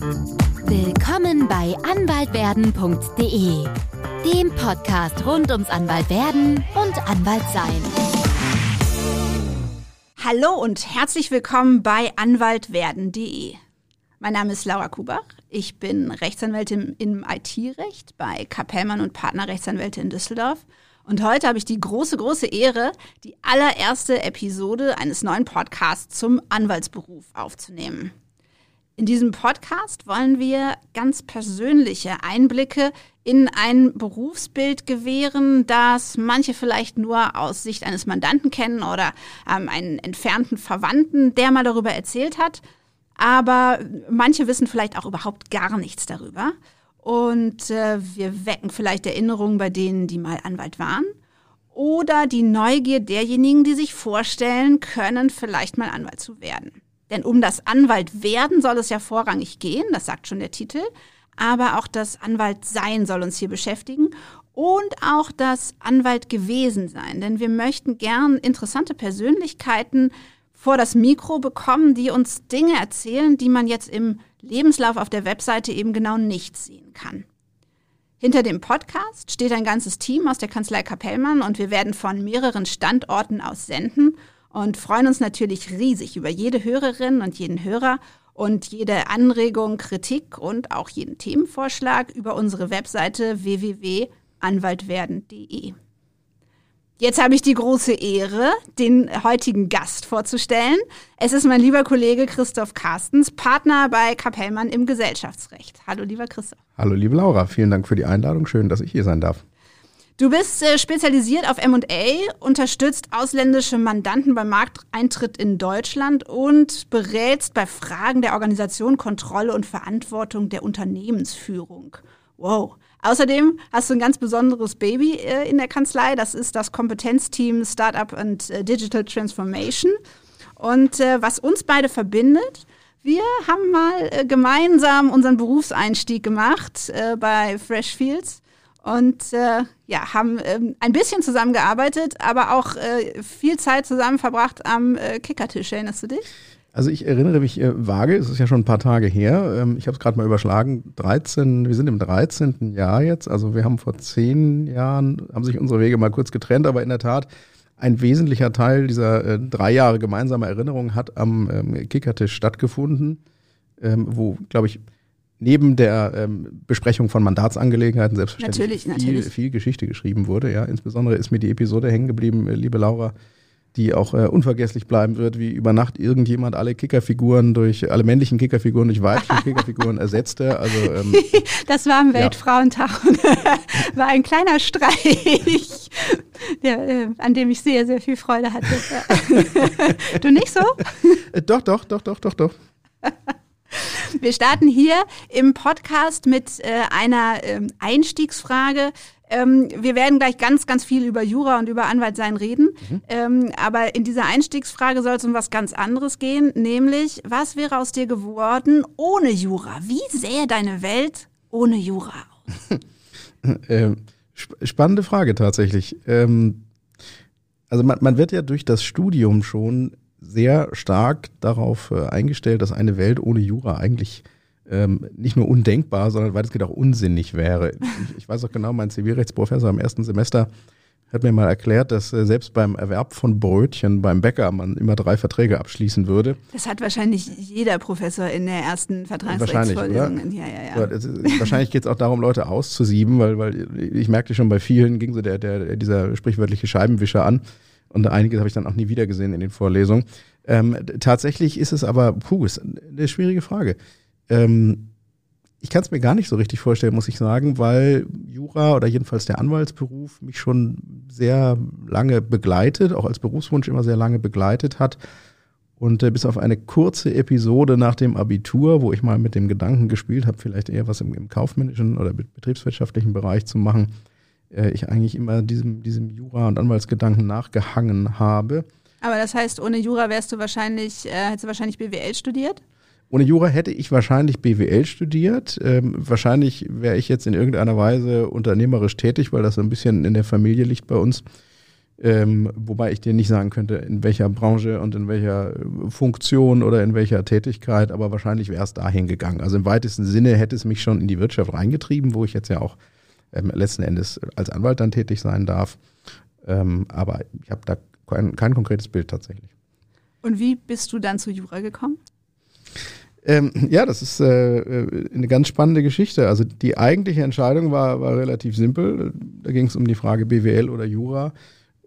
Willkommen bei anwaltwerden.de, dem Podcast rund ums Anwaltwerden und Anwaltsein. Hallo und herzlich willkommen bei anwaltwerden.de. Mein Name ist Laura Kubach. Ich bin Rechtsanwältin im IT-Recht bei Kapellmann und Partner Rechtsanwälte in Düsseldorf. Und heute habe ich die große, große Ehre, die allererste Episode eines neuen Podcasts zum Anwaltsberuf aufzunehmen. In diesem Podcast wollen wir ganz persönliche Einblicke in ein Berufsbild gewähren, das manche vielleicht nur aus Sicht eines Mandanten kennen oder ähm, einen entfernten Verwandten, der mal darüber erzählt hat. Aber manche wissen vielleicht auch überhaupt gar nichts darüber. Und äh, wir wecken vielleicht Erinnerungen bei denen, die mal Anwalt waren. Oder die Neugier derjenigen, die sich vorstellen können, vielleicht mal Anwalt zu werden. Denn um das Anwalt werden soll es ja vorrangig gehen, das sagt schon der Titel. Aber auch das Anwalt sein soll uns hier beschäftigen und auch das Anwalt gewesen sein. Denn wir möchten gern interessante Persönlichkeiten vor das Mikro bekommen, die uns Dinge erzählen, die man jetzt im Lebenslauf auf der Webseite eben genau nicht sehen kann. Hinter dem Podcast steht ein ganzes Team aus der Kanzlei Kapellmann und wir werden von mehreren Standorten aus senden und freuen uns natürlich riesig über jede Hörerin und jeden Hörer und jede Anregung, Kritik und auch jeden Themenvorschlag über unsere Webseite www.anwaltwerden.de. Jetzt habe ich die große Ehre, den heutigen Gast vorzustellen. Es ist mein lieber Kollege Christoph Carstens, Partner bei Kapellmann im Gesellschaftsrecht. Hallo, lieber Christoph. Hallo, liebe Laura. Vielen Dank für die Einladung. Schön, dass ich hier sein darf. Du bist äh, spezialisiert auf M&A, unterstützt ausländische Mandanten beim Markteintritt in Deutschland und berätst bei Fragen der Organisation, Kontrolle und Verantwortung der Unternehmensführung. Wow. Außerdem hast du ein ganz besonderes Baby äh, in der Kanzlei. Das ist das Kompetenzteam Startup and äh, Digital Transformation. Und äh, was uns beide verbindet, wir haben mal äh, gemeinsam unseren Berufseinstieg gemacht äh, bei Fresh Fields und äh, ja, haben ähm, ein bisschen zusammengearbeitet, aber auch äh, viel Zeit zusammen verbracht am äh, Kickertisch. Erinnerst du dich? Also ich erinnere mich äh, vage, es ist ja schon ein paar Tage her. Ähm, ich habe es gerade mal überschlagen. 13, wir sind im 13. Jahr jetzt. Also wir haben vor zehn Jahren, haben sich unsere Wege mal kurz getrennt, aber in der Tat ein wesentlicher Teil dieser äh, drei Jahre gemeinsamer Erinnerung hat am ähm, Kickertisch stattgefunden, ähm, wo, glaube ich, neben der ähm, Besprechung von Mandatsangelegenheiten selbstverständlich natürlich, viel, natürlich. viel Geschichte geschrieben wurde. Ja, insbesondere ist mir die Episode hängen geblieben, äh, liebe Laura, die auch äh, unvergesslich bleiben wird, wie über Nacht irgendjemand alle Kickerfiguren durch alle männlichen Kickerfiguren durch weibliche Kickerfiguren ersetzte. Also ähm, das war am Weltfrauentag und war ein kleiner Streich, der, äh, an dem ich sehr sehr viel Freude hatte. du nicht so? Äh, doch, doch, doch, doch, doch, doch. Wir starten hier im Podcast mit äh, einer ähm, Einstiegsfrage. Ähm, wir werden gleich ganz, ganz viel über Jura und über Anwaltsein reden. Mhm. Ähm, aber in dieser Einstiegsfrage soll es um was ganz anderes gehen, nämlich, was wäre aus dir geworden ohne Jura? Wie sähe deine Welt ohne Jura aus? ähm, sp spannende Frage tatsächlich. Ähm, also man, man wird ja durch das Studium schon sehr stark darauf äh, eingestellt, dass eine Welt ohne Jura eigentlich ähm, nicht nur undenkbar, sondern weitestgehend auch unsinnig wäre. Ich, ich weiß auch genau, mein Zivilrechtsprofessor im ersten Semester hat mir mal erklärt, dass äh, selbst beim Erwerb von Brötchen beim Bäcker man immer drei Verträge abschließen würde. Das hat wahrscheinlich jeder Professor in der ersten Vertragsrechtsvorlesung. Ja, ja, ja. So, wahrscheinlich geht es auch darum, Leute auszusieben, weil, weil ich merkte schon bei vielen ging so der, der, dieser sprichwörtliche Scheibenwischer an. Und einige habe ich dann auch nie wieder gesehen in den Vorlesungen. Ähm, tatsächlich ist es aber, puh, ist eine schwierige Frage. Ähm, ich kann es mir gar nicht so richtig vorstellen, muss ich sagen, weil Jura oder jedenfalls der Anwaltsberuf mich schon sehr lange begleitet, auch als Berufswunsch immer sehr lange begleitet hat. Und äh, bis auf eine kurze Episode nach dem Abitur, wo ich mal mit dem Gedanken gespielt habe, vielleicht eher was im, im kaufmännischen oder betriebswirtschaftlichen Bereich zu machen, äh, ich eigentlich immer diesem, diesem Jura- und Anwaltsgedanken nachgehangen habe. Aber das heißt, ohne Jura wärst du wahrscheinlich, äh, hättest du wahrscheinlich BWL studiert? Ohne Jura hätte ich wahrscheinlich BWL studiert. Ähm, wahrscheinlich wäre ich jetzt in irgendeiner Weise unternehmerisch tätig, weil das so ein bisschen in der Familie liegt bei uns. Ähm, wobei ich dir nicht sagen könnte, in welcher Branche und in welcher Funktion oder in welcher Tätigkeit, aber wahrscheinlich wäre es dahin gegangen. Also im weitesten Sinne hätte es mich schon in die Wirtschaft reingetrieben, wo ich jetzt ja auch ähm, letzten Endes als Anwalt dann tätig sein darf. Ähm, aber ich habe da kein, kein konkretes Bild tatsächlich. Und wie bist du dann zu Jura gekommen? Ähm, ja, das ist äh, äh, eine ganz spannende Geschichte. Also die eigentliche Entscheidung war, war relativ simpel. Da ging es um die Frage BWL oder Jura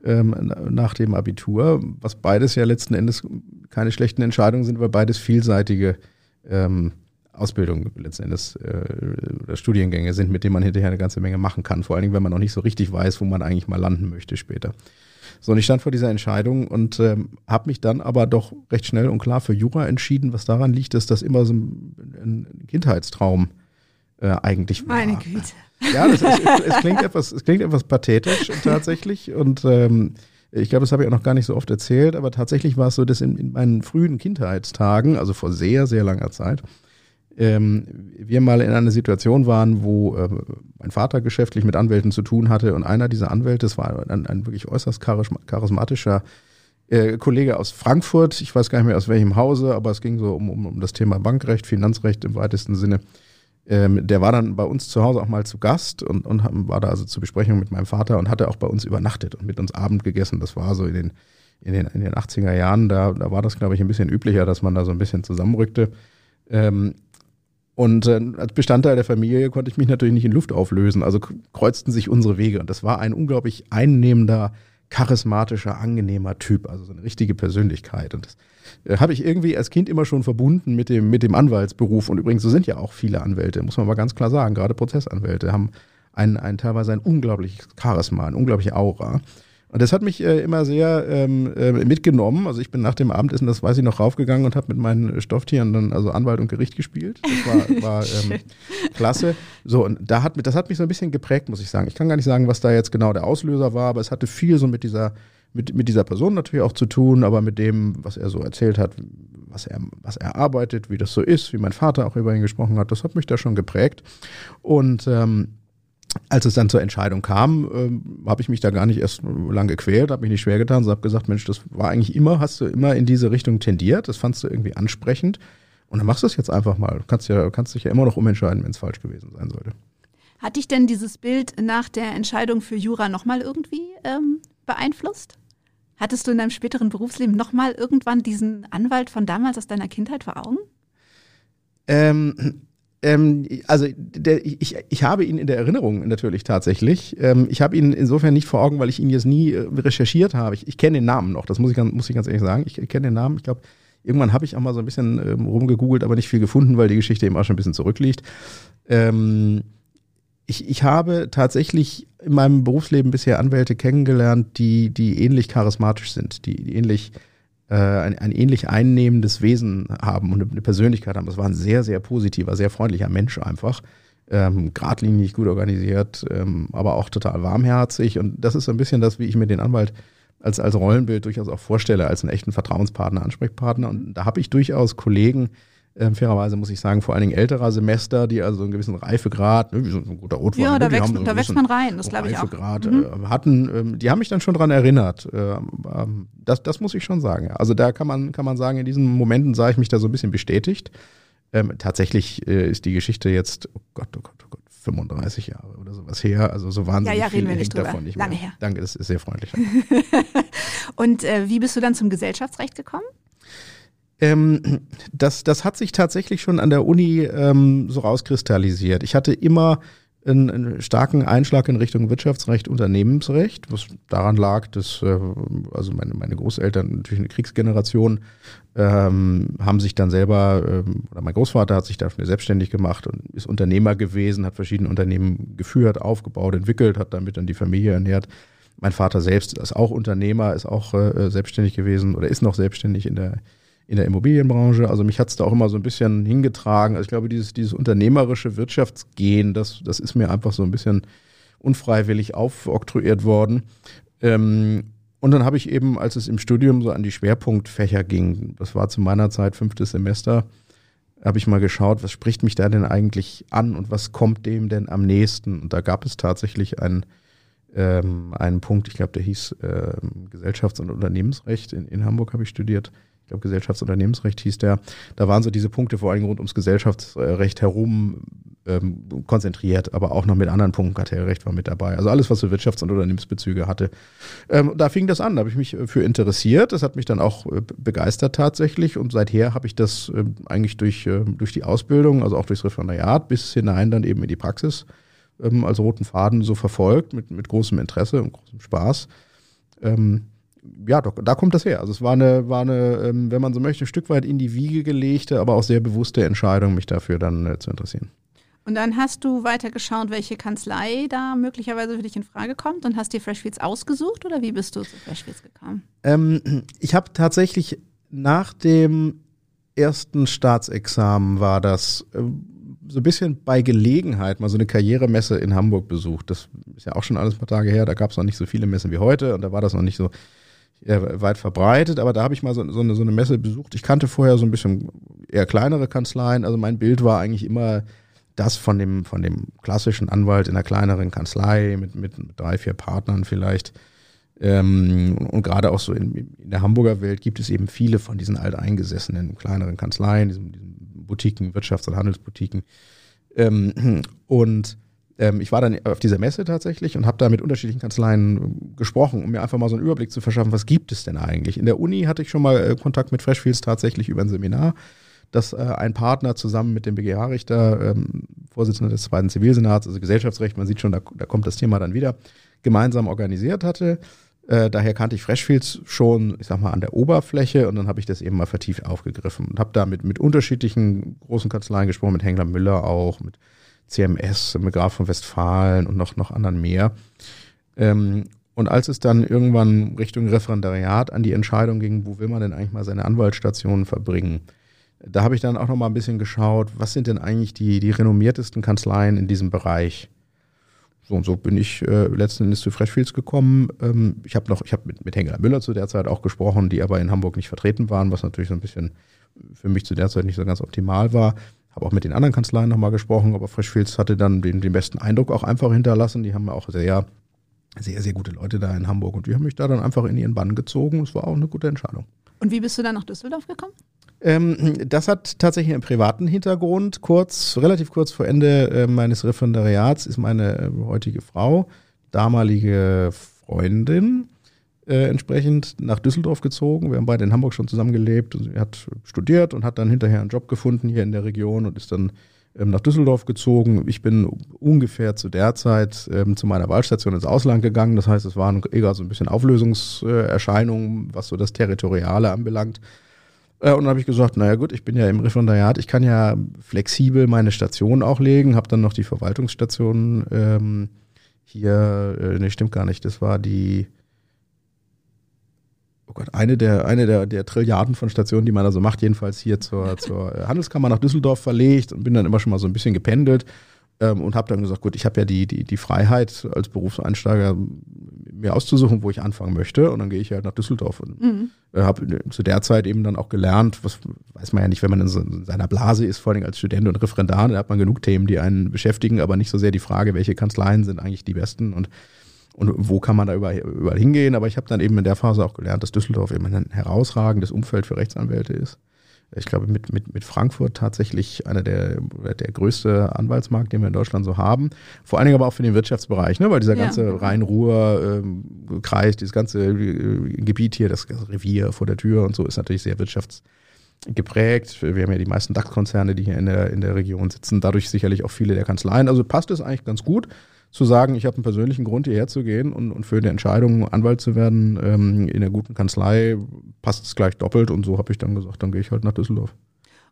ähm, nach dem Abitur, was beides ja letzten Endes keine schlechten Entscheidungen sind, weil beides vielseitige ähm, Ausbildung letzten Endes äh, oder Studiengänge sind, mit denen man hinterher eine ganze Menge machen kann. Vor allen Dingen, wenn man noch nicht so richtig weiß, wo man eigentlich mal landen möchte später. So, und ich stand vor dieser Entscheidung und ähm, habe mich dann aber doch recht schnell und klar für Jura entschieden, was daran liegt, dass das immer so ein, ein Kindheitstraum äh, eigentlich war. Meine Güte. Ja, das ist, es, klingt etwas, es klingt etwas pathetisch tatsächlich und ähm, ich glaube, das habe ich auch noch gar nicht so oft erzählt, aber tatsächlich war es so, dass in, in meinen frühen Kindheitstagen, also vor sehr, sehr langer Zeit, ähm, wir mal in einer Situation waren, wo äh, mein Vater geschäftlich mit Anwälten zu tun hatte und einer dieser Anwälte, das war ein, ein wirklich äußerst charismatischer äh, Kollege aus Frankfurt, ich weiß gar nicht mehr aus welchem Hause, aber es ging so um, um, um das Thema Bankrecht, Finanzrecht im weitesten Sinne. Ähm, der war dann bei uns zu Hause auch mal zu Gast und, und war da also zur Besprechung mit meinem Vater und hatte auch bei uns übernachtet und mit uns Abend gegessen. Das war so in den, in den, in den 80er Jahren, da, da war das, glaube ich, ein bisschen üblicher, dass man da so ein bisschen zusammenrückte. Ähm, und äh, als Bestandteil der Familie konnte ich mich natürlich nicht in Luft auflösen. Also kreuzten sich unsere Wege. Und das war ein unglaublich einnehmender, charismatischer, angenehmer Typ. Also so eine richtige Persönlichkeit. Und das äh, habe ich irgendwie als Kind immer schon verbunden mit dem, mit dem Anwaltsberuf. Und übrigens, so sind ja auch viele Anwälte, muss man mal ganz klar sagen. Gerade Prozessanwälte haben ein, ein teilweise ein unglaubliches Charisma, eine unglaubliche Aura. Und das hat mich äh, immer sehr ähm, äh, mitgenommen. Also ich bin nach dem Abendessen, das weiß ich noch, raufgegangen und habe mit meinen Stofftieren dann also Anwalt und Gericht gespielt. Das war, war ähm, klasse. So, und da hat, das hat mich so ein bisschen geprägt, muss ich sagen. Ich kann gar nicht sagen, was da jetzt genau der Auslöser war, aber es hatte viel so mit dieser, mit, mit dieser Person natürlich auch zu tun, aber mit dem, was er so erzählt hat, was er, was er arbeitet, wie das so ist, wie mein Vater auch über ihn gesprochen hat, das hat mich da schon geprägt. Und ähm, als es dann zur Entscheidung kam, äh, habe ich mich da gar nicht erst lang gequält, habe mich nicht schwer getan, sondern habe gesagt, Mensch, das war eigentlich immer, hast du immer in diese Richtung tendiert, das fandst du irgendwie ansprechend und dann machst du es jetzt einfach mal. Du kannst, ja, kannst dich ja immer noch umentscheiden, wenn es falsch gewesen sein sollte. Hat dich denn dieses Bild nach der Entscheidung für Jura nochmal irgendwie ähm, beeinflusst? Hattest du in deinem späteren Berufsleben nochmal irgendwann diesen Anwalt von damals aus deiner Kindheit vor Augen? Ähm, ähm, also der, ich, ich habe ihn in der Erinnerung natürlich tatsächlich. Ähm, ich habe ihn insofern nicht vor Augen, weil ich ihn jetzt nie äh, recherchiert habe. Ich, ich kenne den Namen noch, das muss ich, muss ich ganz ehrlich sagen. Ich kenne den Namen. Ich glaube, irgendwann habe ich auch mal so ein bisschen ähm, rumgegoogelt, aber nicht viel gefunden, weil die Geschichte eben auch schon ein bisschen zurückliegt. Ähm, ich, ich habe tatsächlich in meinem Berufsleben bisher Anwälte kennengelernt, die, die ähnlich charismatisch sind, die, die ähnlich äh, ein, ein ähnlich einnehmendes Wesen haben und eine Persönlichkeit haben. Das war ein sehr, sehr positiver, sehr freundlicher Mensch einfach. Ähm, geradlinig, gut organisiert, ähm, aber auch total warmherzig. Und das ist so ein bisschen das, wie ich mir den Anwalt als, als Rollenbild durchaus auch vorstelle, als einen echten Vertrauenspartner, Ansprechpartner. Und da habe ich durchaus Kollegen, ähm, fairerweise muss ich sagen, vor allen Dingen älterer Semester, die also einen gewissen Reifegrad, ne, wie so ein guter Rotwein. Ja, da, ne, wächst, so da wächst man rein, das glaube ich auch. Reifegrad mhm. äh, hatten, ähm, die haben mich dann schon dran erinnert. Äh, ähm, das, das muss ich schon sagen. Ja. Also da kann man, kann man sagen, in diesen Momenten sah ich mich da so ein bisschen bestätigt. Ähm, tatsächlich äh, ist die Geschichte jetzt, oh Gott, oh Gott, oh Gott, 35 Jahre oder sowas her. Also so wahnsinnig ja, ja, viel wir nicht hängt davon nicht Lange mehr. her. Danke, das ist sehr freundlich. Und äh, wie bist du dann zum Gesellschaftsrecht gekommen? Ähm, das, das hat sich tatsächlich schon an der Uni ähm, so rauskristallisiert. Ich hatte immer einen, einen, starken Einschlag in Richtung Wirtschaftsrecht, Unternehmensrecht, was daran lag, dass äh, also meine, meine Großeltern natürlich eine Kriegsgeneration ähm, haben sich dann selber ähm, oder mein Großvater hat sich dafür selbstständig gemacht und ist Unternehmer gewesen, hat verschiedene Unternehmen geführt, aufgebaut, entwickelt, hat damit dann die Familie ernährt. Mein Vater selbst ist auch Unternehmer, ist auch äh, selbstständig gewesen oder ist noch selbstständig in der in der Immobilienbranche. Also mich hat es da auch immer so ein bisschen hingetragen. Also ich glaube, dieses, dieses unternehmerische Wirtschaftsgehen, das, das ist mir einfach so ein bisschen unfreiwillig aufoktroyiert worden. Ähm, und dann habe ich eben, als es im Studium so an die Schwerpunktfächer ging, das war zu meiner Zeit fünftes Semester, habe ich mal geschaut, was spricht mich da denn eigentlich an und was kommt dem denn am nächsten? Und da gab es tatsächlich ein ähm, einen Punkt, ich glaube, der hieß ähm, Gesellschafts- und Unternehmensrecht. In, in Hamburg habe ich studiert. Ich glaube, Gesellschafts- und Unternehmensrecht hieß der. Da waren so diese Punkte vor allem rund ums Gesellschaftsrecht herum ähm, konzentriert, aber auch noch mit anderen Punkten. Kartellrecht war mit dabei. Also alles, was so Wirtschafts- und Unternehmensbezüge hatte. Ähm, da fing das an, da habe ich mich äh, für interessiert. Das hat mich dann auch äh, begeistert tatsächlich. Und seither habe ich das äh, eigentlich durch, äh, durch die Ausbildung, also auch durchs Referendariat bis hinein dann eben in die Praxis ähm, als roten Faden so verfolgt, mit, mit großem Interesse und großem Spaß. Ähm, ja, doch, da kommt das her. Also es war eine, war eine, ähm, wenn man so möchte, ein Stück weit in die Wiege gelegte, aber auch sehr bewusste Entscheidung, mich dafür dann äh, zu interessieren. Und dann hast du weiter geschaut, welche Kanzlei da möglicherweise für dich in Frage kommt und hast dir Freshfields ausgesucht oder wie bist du zu Freshfields gekommen? Ähm, ich habe tatsächlich nach dem ersten Staatsexamen war das äh, so ein bisschen bei Gelegenheit mal so eine Karrieremesse in Hamburg besucht. Das ist ja auch schon alles ein paar Tage her. Da gab es noch nicht so viele Messen wie heute und da war das noch nicht so äh, weit verbreitet. Aber da habe ich mal so, so, eine, so eine Messe besucht. Ich kannte vorher so ein bisschen eher kleinere Kanzleien. Also mein Bild war eigentlich immer das von dem, von dem klassischen Anwalt in einer kleineren Kanzlei mit, mit drei, vier Partnern vielleicht. Ähm, und gerade auch so in, in, der Hamburger Welt gibt es eben viele von diesen alteingesessenen kleineren Kanzleien, diesen, diesen Boutiquen, Wirtschafts- und Handelsboutiquen. Ähm, und ähm, ich war dann auf dieser Messe tatsächlich und habe da mit unterschiedlichen Kanzleien gesprochen, um mir einfach mal so einen Überblick zu verschaffen, was gibt es denn eigentlich. In der Uni hatte ich schon mal äh, Kontakt mit Freshfields tatsächlich über ein Seminar dass äh, ein Partner zusammen mit dem BGH-Richter, ähm, Vorsitzender des zweiten Zivilsenats, also Gesellschaftsrecht, man sieht schon, da, da kommt das Thema dann wieder, gemeinsam organisiert hatte. Äh, daher kannte ich Freshfields schon, ich sag mal, an der Oberfläche und dann habe ich das eben mal vertieft aufgegriffen und habe da mit, mit unterschiedlichen großen Kanzleien gesprochen, mit Hengler Müller auch, mit CMS, mit Graf von Westfalen und noch, noch anderen mehr. Ähm, und als es dann irgendwann Richtung Referendariat an die Entscheidung ging, wo will man denn eigentlich mal seine Anwaltsstationen verbringen, da habe ich dann auch noch mal ein bisschen geschaut, was sind denn eigentlich die, die renommiertesten Kanzleien in diesem Bereich? So und so bin ich äh, letzten Endes zu Freshfields gekommen. Ähm, ich habe noch, ich habe mit, mit Hengeler Müller zu der Zeit auch gesprochen, die aber in Hamburg nicht vertreten waren, was natürlich so ein bisschen für mich zu der Zeit nicht so ganz optimal war. Habe auch mit den anderen Kanzleien nochmal gesprochen, aber Freshfields hatte dann den, den besten Eindruck auch einfach hinterlassen. Die haben auch sehr, sehr, sehr gute Leute da in Hamburg und die haben mich da dann einfach in ihren Bann gezogen. Es war auch eine gute Entscheidung. Und wie bist du dann nach Düsseldorf gekommen? Ähm, das hat tatsächlich einen privaten Hintergrund. Kurz, relativ kurz vor Ende äh, meines Referendariats ist meine äh, heutige Frau, damalige Freundin, äh, entsprechend nach Düsseldorf gezogen. Wir haben beide in Hamburg schon zusammen gelebt. Und sie hat studiert und hat dann hinterher einen Job gefunden hier in der Region und ist dann ähm, nach Düsseldorf gezogen. Ich bin ungefähr zu der Zeit ähm, zu meiner Wahlstation ins Ausland gegangen. Das heißt, es waren eher so ein bisschen Auflösungserscheinungen, was so das Territoriale anbelangt. Äh, und dann habe ich gesagt, naja gut, ich bin ja im Referendariat, ich kann ja flexibel meine Station auch legen, habe dann noch die Verwaltungsstation ähm, hier, äh, nee, stimmt gar nicht, das war die, oh Gott, eine der, eine der, der Trilliarden von Stationen, die man also macht, jedenfalls hier zur, zur Handelskammer nach Düsseldorf verlegt und bin dann immer schon mal so ein bisschen gependelt ähm, und habe dann gesagt, gut, ich habe ja die, die, die Freiheit als Berufseinsteiger mir auszusuchen, wo ich anfangen möchte und dann gehe ich halt nach Düsseldorf und mhm. äh, habe zu der Zeit eben dann auch gelernt, was weiß man ja nicht, wenn man in, so, in seiner Blase ist, vor allem als Student und Referendar, da hat man genug Themen, die einen beschäftigen, aber nicht so sehr die Frage, welche Kanzleien sind eigentlich die besten und und wo kann man da überall, überall hingehen. Aber ich habe dann eben in der Phase auch gelernt, dass Düsseldorf eben ein herausragendes Umfeld für Rechtsanwälte ist ich glaube, mit, mit, mit Frankfurt tatsächlich einer der, der größte Anwaltsmarkt, den wir in Deutschland so haben. Vor allen Dingen aber auch für den Wirtschaftsbereich, ne? weil dieser ja. ganze Rhein-Ruhr-Kreis, ähm, dieses ganze äh, Gebiet hier, das Revier vor der Tür und so, ist natürlich sehr wirtschaftsgeprägt. Wir haben ja die meisten DAX-Konzerne, die hier in der, in der Region sitzen, dadurch sicherlich auch viele der Kanzleien. Also passt es eigentlich ganz gut zu sagen, ich habe einen persönlichen Grund, hierher zu gehen und, und für eine Entscheidung, Anwalt zu werden ähm, in einer guten Kanzlei, passt es gleich doppelt. Und so habe ich dann gesagt, dann gehe ich halt nach Düsseldorf.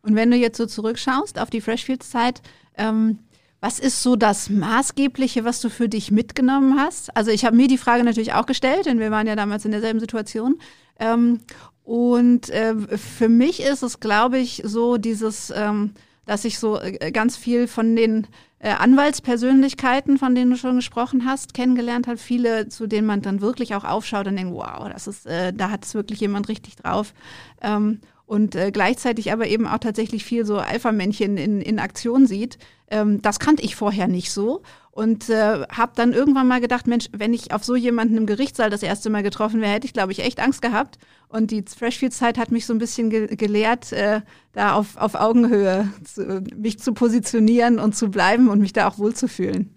Und wenn du jetzt so zurückschaust auf die Freshfields-Zeit, ähm, was ist so das Maßgebliche, was du für dich mitgenommen hast? Also ich habe mir die Frage natürlich auch gestellt, denn wir waren ja damals in derselben Situation. Ähm, und äh, für mich ist es, glaube ich, so dieses, ähm, dass ich so äh, ganz viel von den Anwaltspersönlichkeiten, von denen du schon gesprochen hast, kennengelernt hat. Viele, zu denen man dann wirklich auch aufschaut und denkt, wow, das ist, äh, da hat es wirklich jemand richtig drauf. Ähm, und äh, gleichzeitig aber eben auch tatsächlich viel so Alpha-Männchen in, in Aktion sieht. Ähm, das kannte ich vorher nicht so und äh, habe dann irgendwann mal gedacht, Mensch, wenn ich auf so jemanden im Gerichtssaal das erste Mal getroffen wäre, hätte ich, glaube ich, echt Angst gehabt. Und die Freshfield-Zeit hat mich so ein bisschen ge gelehrt, äh, da auf, auf Augenhöhe zu, mich zu positionieren und zu bleiben und mich da auch wohlzufühlen.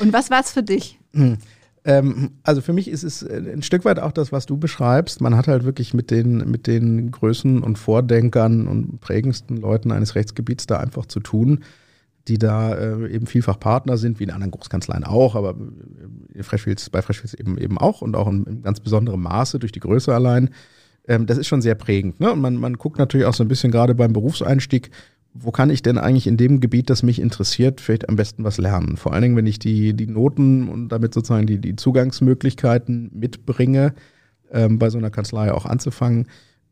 Und was war es für dich? Hm. Ähm, also für mich ist es ein Stück weit auch das, was du beschreibst. Man hat halt wirklich mit den, mit den Größen und Vordenkern und prägendsten Leuten eines Rechtsgebiets da einfach zu tun, die da äh, eben vielfach Partner sind, wie in anderen Großkanzleien auch, aber Freshfields, bei Freshfields eben, eben auch und auch in, in ganz besonderem Maße durch die Größe allein. Ähm, das ist schon sehr prägend. Ne? Und man, man guckt natürlich auch so ein bisschen gerade beim Berufseinstieg, wo kann ich denn eigentlich in dem Gebiet, das mich interessiert, vielleicht am besten was lernen? Vor allen Dingen, wenn ich die, die Noten und damit sozusagen die, die Zugangsmöglichkeiten mitbringe, ähm, bei so einer Kanzlei auch anzufangen,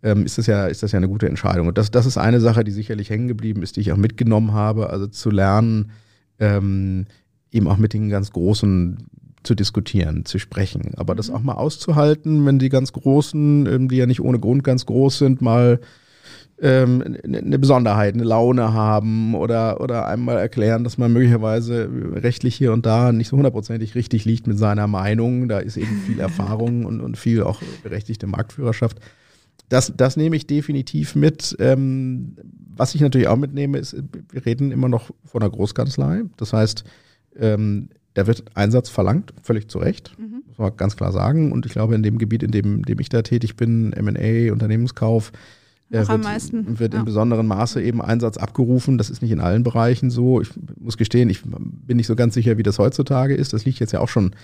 ähm, ist, das ja, ist das ja eine gute Entscheidung. Und das, das ist eine Sache, die sicherlich hängen geblieben ist, die ich auch mitgenommen habe, also zu lernen, ähm, eben auch mit den ganz Großen zu diskutieren, zu sprechen. Aber das mhm. auch mal auszuhalten, wenn die ganz Großen, ähm, die ja nicht ohne Grund ganz groß sind, mal ähm, eine Besonderheit, eine Laune haben oder, oder einmal erklären, dass man möglicherweise rechtlich hier und da nicht so hundertprozentig richtig liegt mit seiner Meinung. Da ist eben viel Erfahrung und, und viel auch berechtigte Marktführerschaft. Das, das nehme ich definitiv mit. Ähm, was ich natürlich auch mitnehme, ist, wir reden immer noch von einer Großkanzlei. Das heißt, ähm, da wird Einsatz verlangt, völlig zu Recht, mhm. muss man ganz klar sagen. Und ich glaube, in dem Gebiet, in dem, in dem ich da tätig bin, M&A, Unternehmenskauf, äh, wird, meisten. wird ja. in besonderem Maße eben Einsatz abgerufen. Das ist nicht in allen Bereichen so. Ich muss gestehen, ich bin nicht so ganz sicher, wie das heutzutage ist. Das liegt jetzt ja auch schon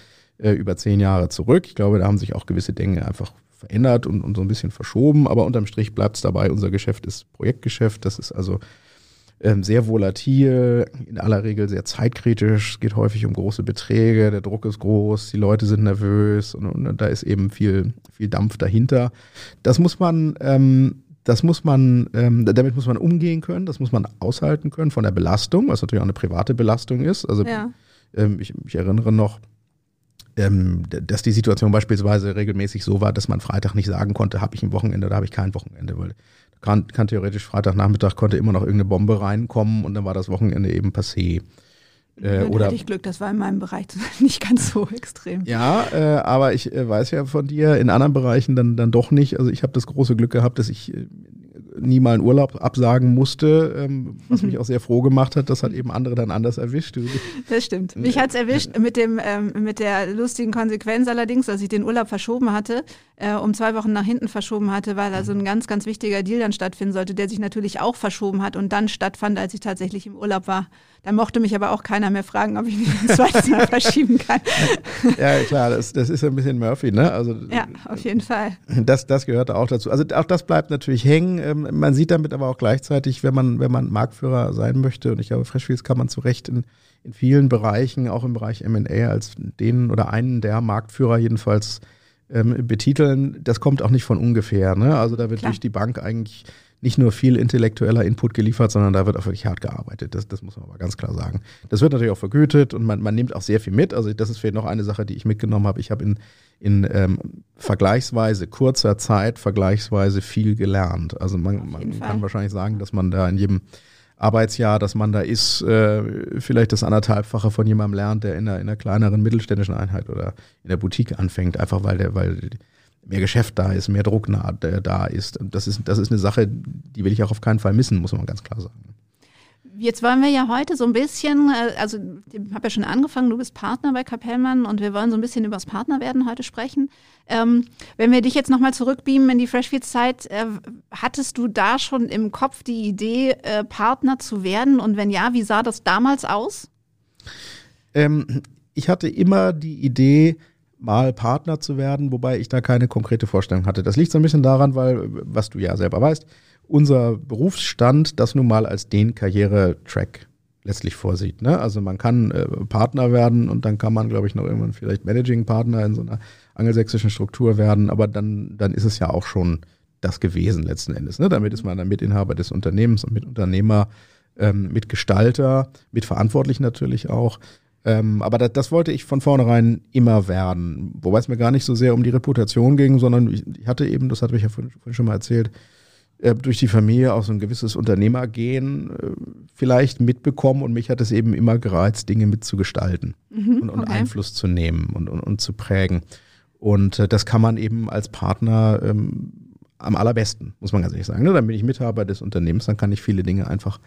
äh, über zehn Jahre zurück. Ich glaube, da haben sich auch gewisse Dinge einfach verändert und, und so ein bisschen verschoben. Aber unterm Strich bleibt es dabei, unser Geschäft ist Projektgeschäft. Das ist also ähm, sehr volatil, in aller Regel sehr zeitkritisch. Es geht häufig um große Beträge, der Druck ist groß, die Leute sind nervös und, und da ist eben viel, viel Dampf dahinter. Das muss man ähm, das muss man, ähm, damit muss man umgehen können, das muss man aushalten können von der Belastung, was natürlich auch eine private Belastung ist. Also ja. ähm, ich, ich, erinnere noch, ähm, dass die Situation beispielsweise regelmäßig so war, dass man Freitag nicht sagen konnte, habe ich ein Wochenende oder habe ich kein Wochenende, weil kann, kann theoretisch Freitagnachmittag konnte immer noch irgendeine Bombe reinkommen und dann war das Wochenende eben passé. Äh, oder hatte ich Glück, das war in meinem Bereich nicht ganz so extrem. Ja, äh, aber ich äh, weiß ja von dir, in anderen Bereichen dann, dann doch nicht. Also ich habe das große Glück gehabt, dass ich äh, nie mal einen Urlaub absagen musste, ähm, was mich auch sehr froh gemacht hat. Das hat eben andere dann anders erwischt. Das stimmt. Mich hat's erwischt mit dem ähm, mit der lustigen Konsequenz allerdings, dass ich den Urlaub verschoben hatte, äh, um zwei Wochen nach hinten verschoben hatte, weil also ein ganz, ganz wichtiger Deal dann stattfinden sollte, der sich natürlich auch verschoben hat und dann stattfand, als ich tatsächlich im Urlaub war. Da mochte mich aber auch keiner mehr fragen, ob ich nicht ein zweites Mal verschieben kann. Ja, klar, das, das ist ein bisschen Murphy, ne? Also, ja, auf jeden Fall. Das, das gehört auch dazu. Also auch das bleibt natürlich hängen. Ähm, man sieht damit aber auch gleichzeitig, wenn man, wenn man Marktführer sein möchte, und ich glaube, Freshfields kann man zu Recht in, in vielen Bereichen, auch im Bereich M&A, als den oder einen der Marktführer jedenfalls ähm, betiteln. Das kommt auch nicht von ungefähr. Ne? Also da wird Klar. durch die Bank eigentlich nicht nur viel intellektueller Input geliefert, sondern da wird auch wirklich hart gearbeitet. Das, das muss man aber ganz klar sagen. Das wird natürlich auch vergütet und man, man nimmt auch sehr viel mit. Also das ist vielleicht noch eine Sache, die ich mitgenommen habe. Ich habe in, in ähm, vergleichsweise kurzer Zeit vergleichsweise viel gelernt. Also man, man kann wahrscheinlich sagen, dass man da in jedem Arbeitsjahr, dass man da ist, äh, vielleicht das anderthalbfache von jemandem lernt, der in einer, in einer kleineren mittelständischen Einheit oder in der Boutique anfängt, einfach weil der, weil mehr Geschäft da ist, mehr Druck da ist. Das ist, das ist eine Sache, die will ich auch auf keinen Fall missen, muss man ganz klar sagen. Jetzt wollen wir ja heute so ein bisschen, äh, also ich habe ja schon angefangen, du bist Partner bei Kapellmann und wir wollen so ein bisschen über das Partnerwerden heute sprechen. Ähm, wenn wir dich jetzt nochmal zurückbeamen in die Freshfields-Zeit, äh, hattest du da schon im Kopf die Idee, äh, Partner zu werden? Und wenn ja, wie sah das damals aus? Ähm, ich hatte immer die Idee, mal Partner zu werden, wobei ich da keine konkrete Vorstellung hatte. Das liegt so ein bisschen daran, weil, was du ja selber weißt, unser Berufsstand das nun mal als den Karrieretrack letztlich vorsieht. Ne? Also man kann äh, Partner werden und dann kann man, glaube ich, noch irgendwann vielleicht Managing Partner in so einer angelsächsischen Struktur werden, aber dann, dann ist es ja auch schon das gewesen letzten Endes. Ne? Damit ist man dann Mitinhaber des Unternehmens und Mitunternehmer, ähm, Mitgestalter, mitverantwortlich natürlich auch. Ähm, aber das, das, wollte ich von vornherein immer werden. Wobei es mir gar nicht so sehr um die Reputation ging, sondern ich, hatte eben, das hatte ich ja vorhin, vorhin schon mal erzählt, äh, durch die Familie auch so ein gewisses Unternehmergehen äh, vielleicht mitbekommen und mich hat es eben immer gereizt, Dinge mitzugestalten Mhm, und, und okay. Einfluss zu nehmen und, und, und zu prägen. Und äh, das kann man eben als Partner ähm, am allerbesten, muss man ganz ehrlich sagen. Ne? Dann bin ich Mitarbeiter des Unternehmens, dann kann ich viele Dinge einfach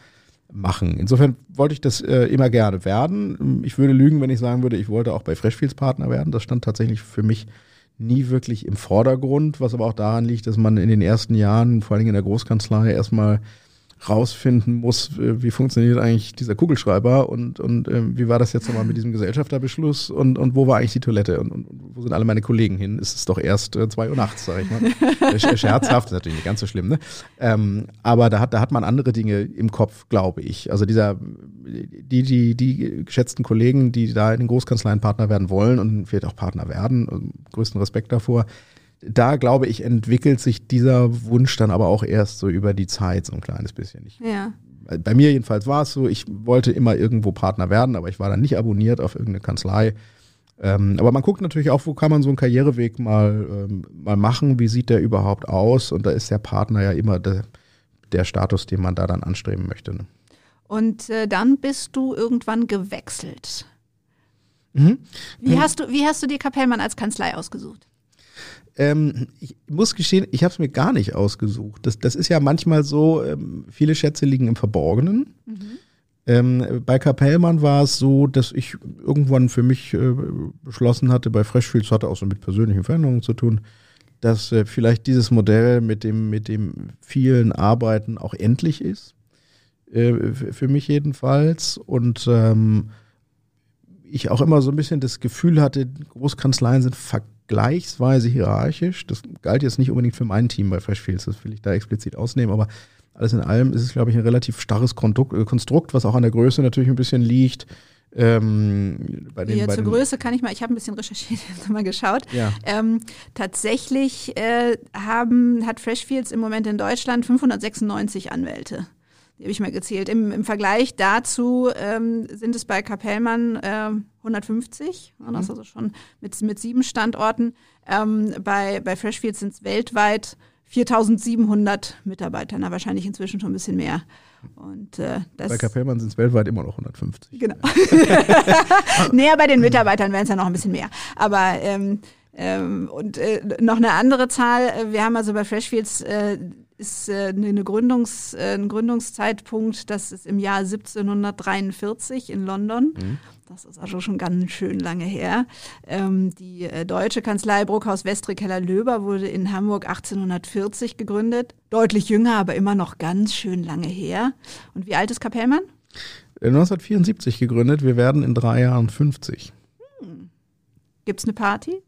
machen. Insofern wollte ich das äh, immer gerne werden. Ich würde lügen, wenn ich sagen würde, ich wollte auch bei Freshfields Partner werden. Das stand tatsächlich für mich nie wirklich im Vordergrund, was aber auch daran liegt, dass man in den ersten Jahren, vor allem in der Großkanzlei, erstmal rausfinden muss, äh, wie funktioniert eigentlich dieser Kugelschreiber und, und ähm, wie war das jetzt nochmal mit diesem Gesellschafterbeschluss und, und wo war eigentlich die Toilette und, und wo sind alle meine Kollegen hin? Es ist doch erst äh, zwei Uhr nachts, sag ich mal. Äh, sch- Scherzhaft, ist natürlich nicht ganz so schlimm, ne? Ähm, aber da hat, da hat man andere Dinge im Kopf, glaube ich. Also dieser, die, die, die geschätzten Kollegen, die da in den Großkanzleien Partner werden wollen und vielleicht auch Partner werden, ähm, größten Respekt davor, da glaube ich, entwickelt sich dieser Wunsch dann aber auch erst so über die Zeit so ein kleines bisschen. Ich, Ja. bei mir jedenfalls war es so, ich wollte immer irgendwo Partner werden, aber ich war dann nicht abonniert auf irgendeine Kanzlei. Ähm, aber man guckt natürlich auch, wo kann man so einen Karriereweg mal, ähm, mal machen, wie sieht der überhaupt aus? Und da ist der Partner ja immer der, der Status, den man da dann anstreben möchte. Ne? Und äh, dann bist du irgendwann gewechselt. Mhm. Wie, hast du, wie hast du dir Kapellmann als Kanzlei ausgesucht? Ähm, ich muss gestehen, ich habe es mir gar nicht ausgesucht. Das, das ist ja manchmal so, ähm, viele Schätze liegen im Verborgenen. Ähm, bei Kapellmann war es so, dass ich irgendwann für mich äh, beschlossen hatte, bei Freshfields hatte auch so mit persönlichen Veränderungen zu tun, dass äh, vielleicht dieses Modell mit dem, mit dem vielen Arbeiten auch endlich ist. Äh, für mich jedenfalls. Und ähm, ich auch immer so ein bisschen das Gefühl hatte, Großkanzleien sind vergleichsweise hierarchisch. Das galt jetzt nicht unbedingt für mein Team bei Freshfields, das will ich da explizit ausnehmen, aber alles in allem ist es, glaube ich, ein relativ starres äh, Konstrukt, was auch an der Größe natürlich ein bisschen liegt. Ähm, bei den, Ja, bei zur den, Größe kann ich mal, ich habe ein bisschen recherchiert, jetzt mal geschaut. Ja. Ähm, tatsächlich äh, haben, hat Freshfields im Moment in Deutschland 596 Anwälte. Die habe ich mal gezählt. Im, Im Vergleich dazu ähm, sind es bei Kapellmann ähm, 150, ja, Mhm. das ist also schon mit, mit sieben Standorten. Ähm, bei, bei Freshfields sind es weltweit 4700 Mitarbeiter, na wahrscheinlich inzwischen schon ein bisschen mehr. Und äh, das bei Kapellmann sind es weltweit immer noch 150. Genau. Näher bei den Mitarbeitern wären es ja noch ein bisschen mehr. Aber ähm, ähm, und äh, noch eine andere Zahl, äh, wir haben also bei Freshfields äh, ist äh, eine Gründungs, äh, ein Gründungszeitpunkt, das ist im Jahr 1743 in London. Das ist also schon ganz schön lange her. Ähm, die äh, deutsche Kanzlei Bruckhaus Westri Keller Löber wurde in Hamburg 1840 gegründet. Deutlich jünger, aber immer noch ganz schön lange her. Und wie alt ist Kapellmann? Äh, 1974 gegründet, wir werden in drei Jahren 50. Gibt's eine Party?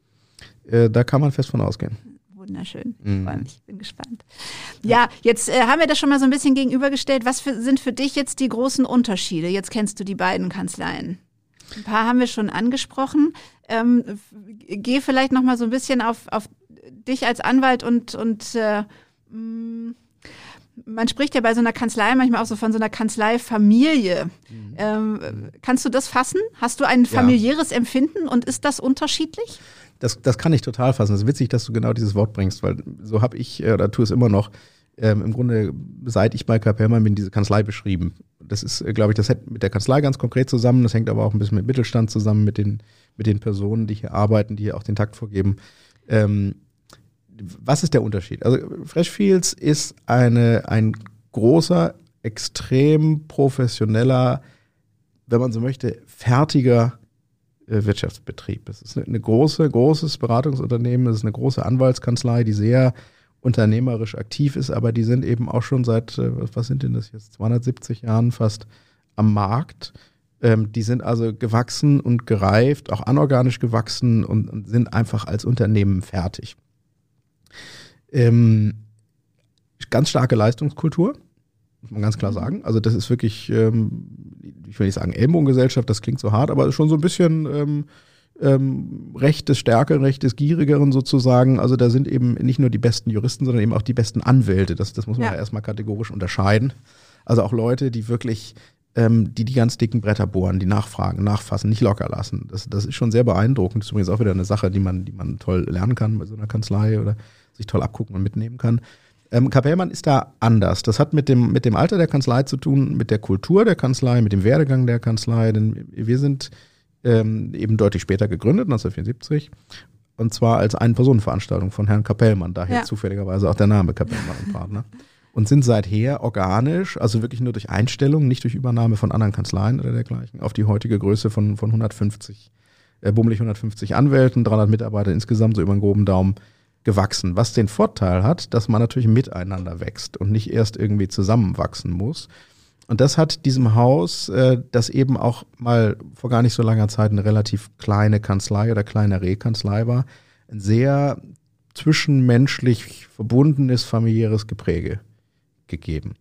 Da kann man fest von ausgehen. Wunderschön. Ich Mhm. freue mich, bin gespannt. Ja, jetzt äh, haben wir das schon mal so ein bisschen gegenübergestellt. Was für, sind für dich jetzt die großen Unterschiede? Jetzt kennst du die beiden Kanzleien. Ein paar haben wir schon angesprochen. Ähm, geh vielleicht noch mal so ein bisschen auf, auf dich als Anwalt und, und äh, mh, man spricht ja bei so einer Kanzlei manchmal auch so von so einer Kanzleifamilie. Ähm, kannst du das fassen? Hast du ein Mhm. Ja. familiäres Empfinden und ist das unterschiedlich? Das, das kann ich total fassen. Es ist witzig, dass du genau dieses Wort bringst, weil so habe ich, äh, oder tue es immer noch, ähm, im Grunde, seit ich bei Kapellmann bin, diese Kanzlei beschrieben. Das ist, äh, glaube ich, das hängt mit der Kanzlei ganz konkret zusammen. Das hängt aber auch ein bisschen mit Mittelstand zusammen, mit den, mit den Personen, die hier arbeiten, die hier auch den Takt vorgeben. Ähm, was ist der Unterschied? Also Freshfields ist eine, ein großer, extrem professioneller, wenn man so möchte, fertiger äh, Wirtschaftsbetrieb. Es ist eine, große, großes Beratungsunternehmen, es ist eine große Anwaltskanzlei, die sehr unternehmerisch aktiv ist, aber die sind eben auch schon seit, äh, was sind denn das jetzt, 270 Jahren fast am Markt. Ähm, die sind also gewachsen und gereift, auch anorganisch gewachsen und sind einfach als Unternehmen fertig. Ähm, ganz starke Leistungskultur, muss man ganz klar sagen. Also das ist wirklich, ähm, ich will nicht sagen Ellbogengesellschaft, das klingt so hart, aber schon so ein bisschen ähm, ähm, Recht des Stärkeren, Recht des Gierigeren sozusagen. Also da sind eben nicht nur die besten Juristen, sondern eben auch die besten Anwälte. Das, das muss man Ja. ja. erstmal kategorisch unterscheiden. Also auch Leute, die wirklich, ähm, die die ganz dicken Bretter bohren, die nachfragen, nachfassen, nicht locker lassen. Das, das ist schon sehr beeindruckend. Das ist übrigens auch wieder eine Sache, die man, die man toll lernen kann bei so einer Kanzlei oder sich toll abgucken und mitnehmen kann. Ähm, Kapellmann ist da anders. Das hat mit dem, mit dem Alter der Kanzlei zu tun, mit der Kultur der Kanzlei, mit dem Werdegang der Kanzlei. Denn wir sind ähm, eben deutlich später gegründet, 1974. Und zwar als Ein-Personen-Veranstaltung von Herrn Kapellmann, daher Ja. zufälligerweise auch der Name Kapellmann und Partner. Und sind seither organisch, also wirklich nur durch Einstellung, nicht durch Übernahme von anderen Kanzleien oder dergleichen, auf die heutige Größe von, von 150, äh, bummelig 150 Anwälten, 300 Mitarbeiter insgesamt so über den groben Daumen gewachsen. Was den Vorteil hat, dass man natürlich miteinander wächst und nicht erst irgendwie zusammenwachsen muss. Und das hat diesem Haus, äh, das eben auch mal vor gar nicht so langer Zeit eine relativ kleine Kanzlei oder kleinere Kanzlei war, ein sehr zwischenmenschlich verbundenes familiäres Gepräge gegeben.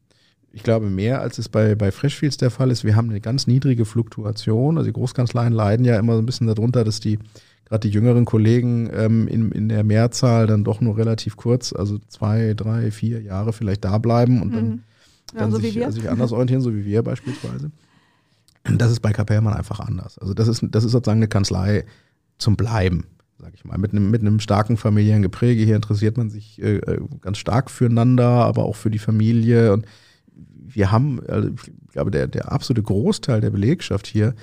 Ich glaube, mehr als es bei, bei Freshfields der Fall ist, wir haben eine ganz niedrige Fluktuation. Also die Großkanzleien leiden ja immer so ein bisschen darunter, dass die, gerade die jüngeren Kollegen ähm, in, in der Mehrzahl dann doch nur relativ kurz, also zwei, drei, vier Jahre vielleicht da bleiben und dann Mhm. Ja, dann so sich, sich anders orientieren, so wie wir beispielsweise. Das ist bei Kapellmann einfach anders. Also das ist, das ist sozusagen eine Kanzlei zum Bleiben, sag ich mal. Mit einem, mit einem starken familiären Gepräge. Hier interessiert man sich äh, äh, ganz stark füreinander, aber auch für die Familie. Und wir haben, also ich glaube, der, der absolute Großteil der Belegschaft hier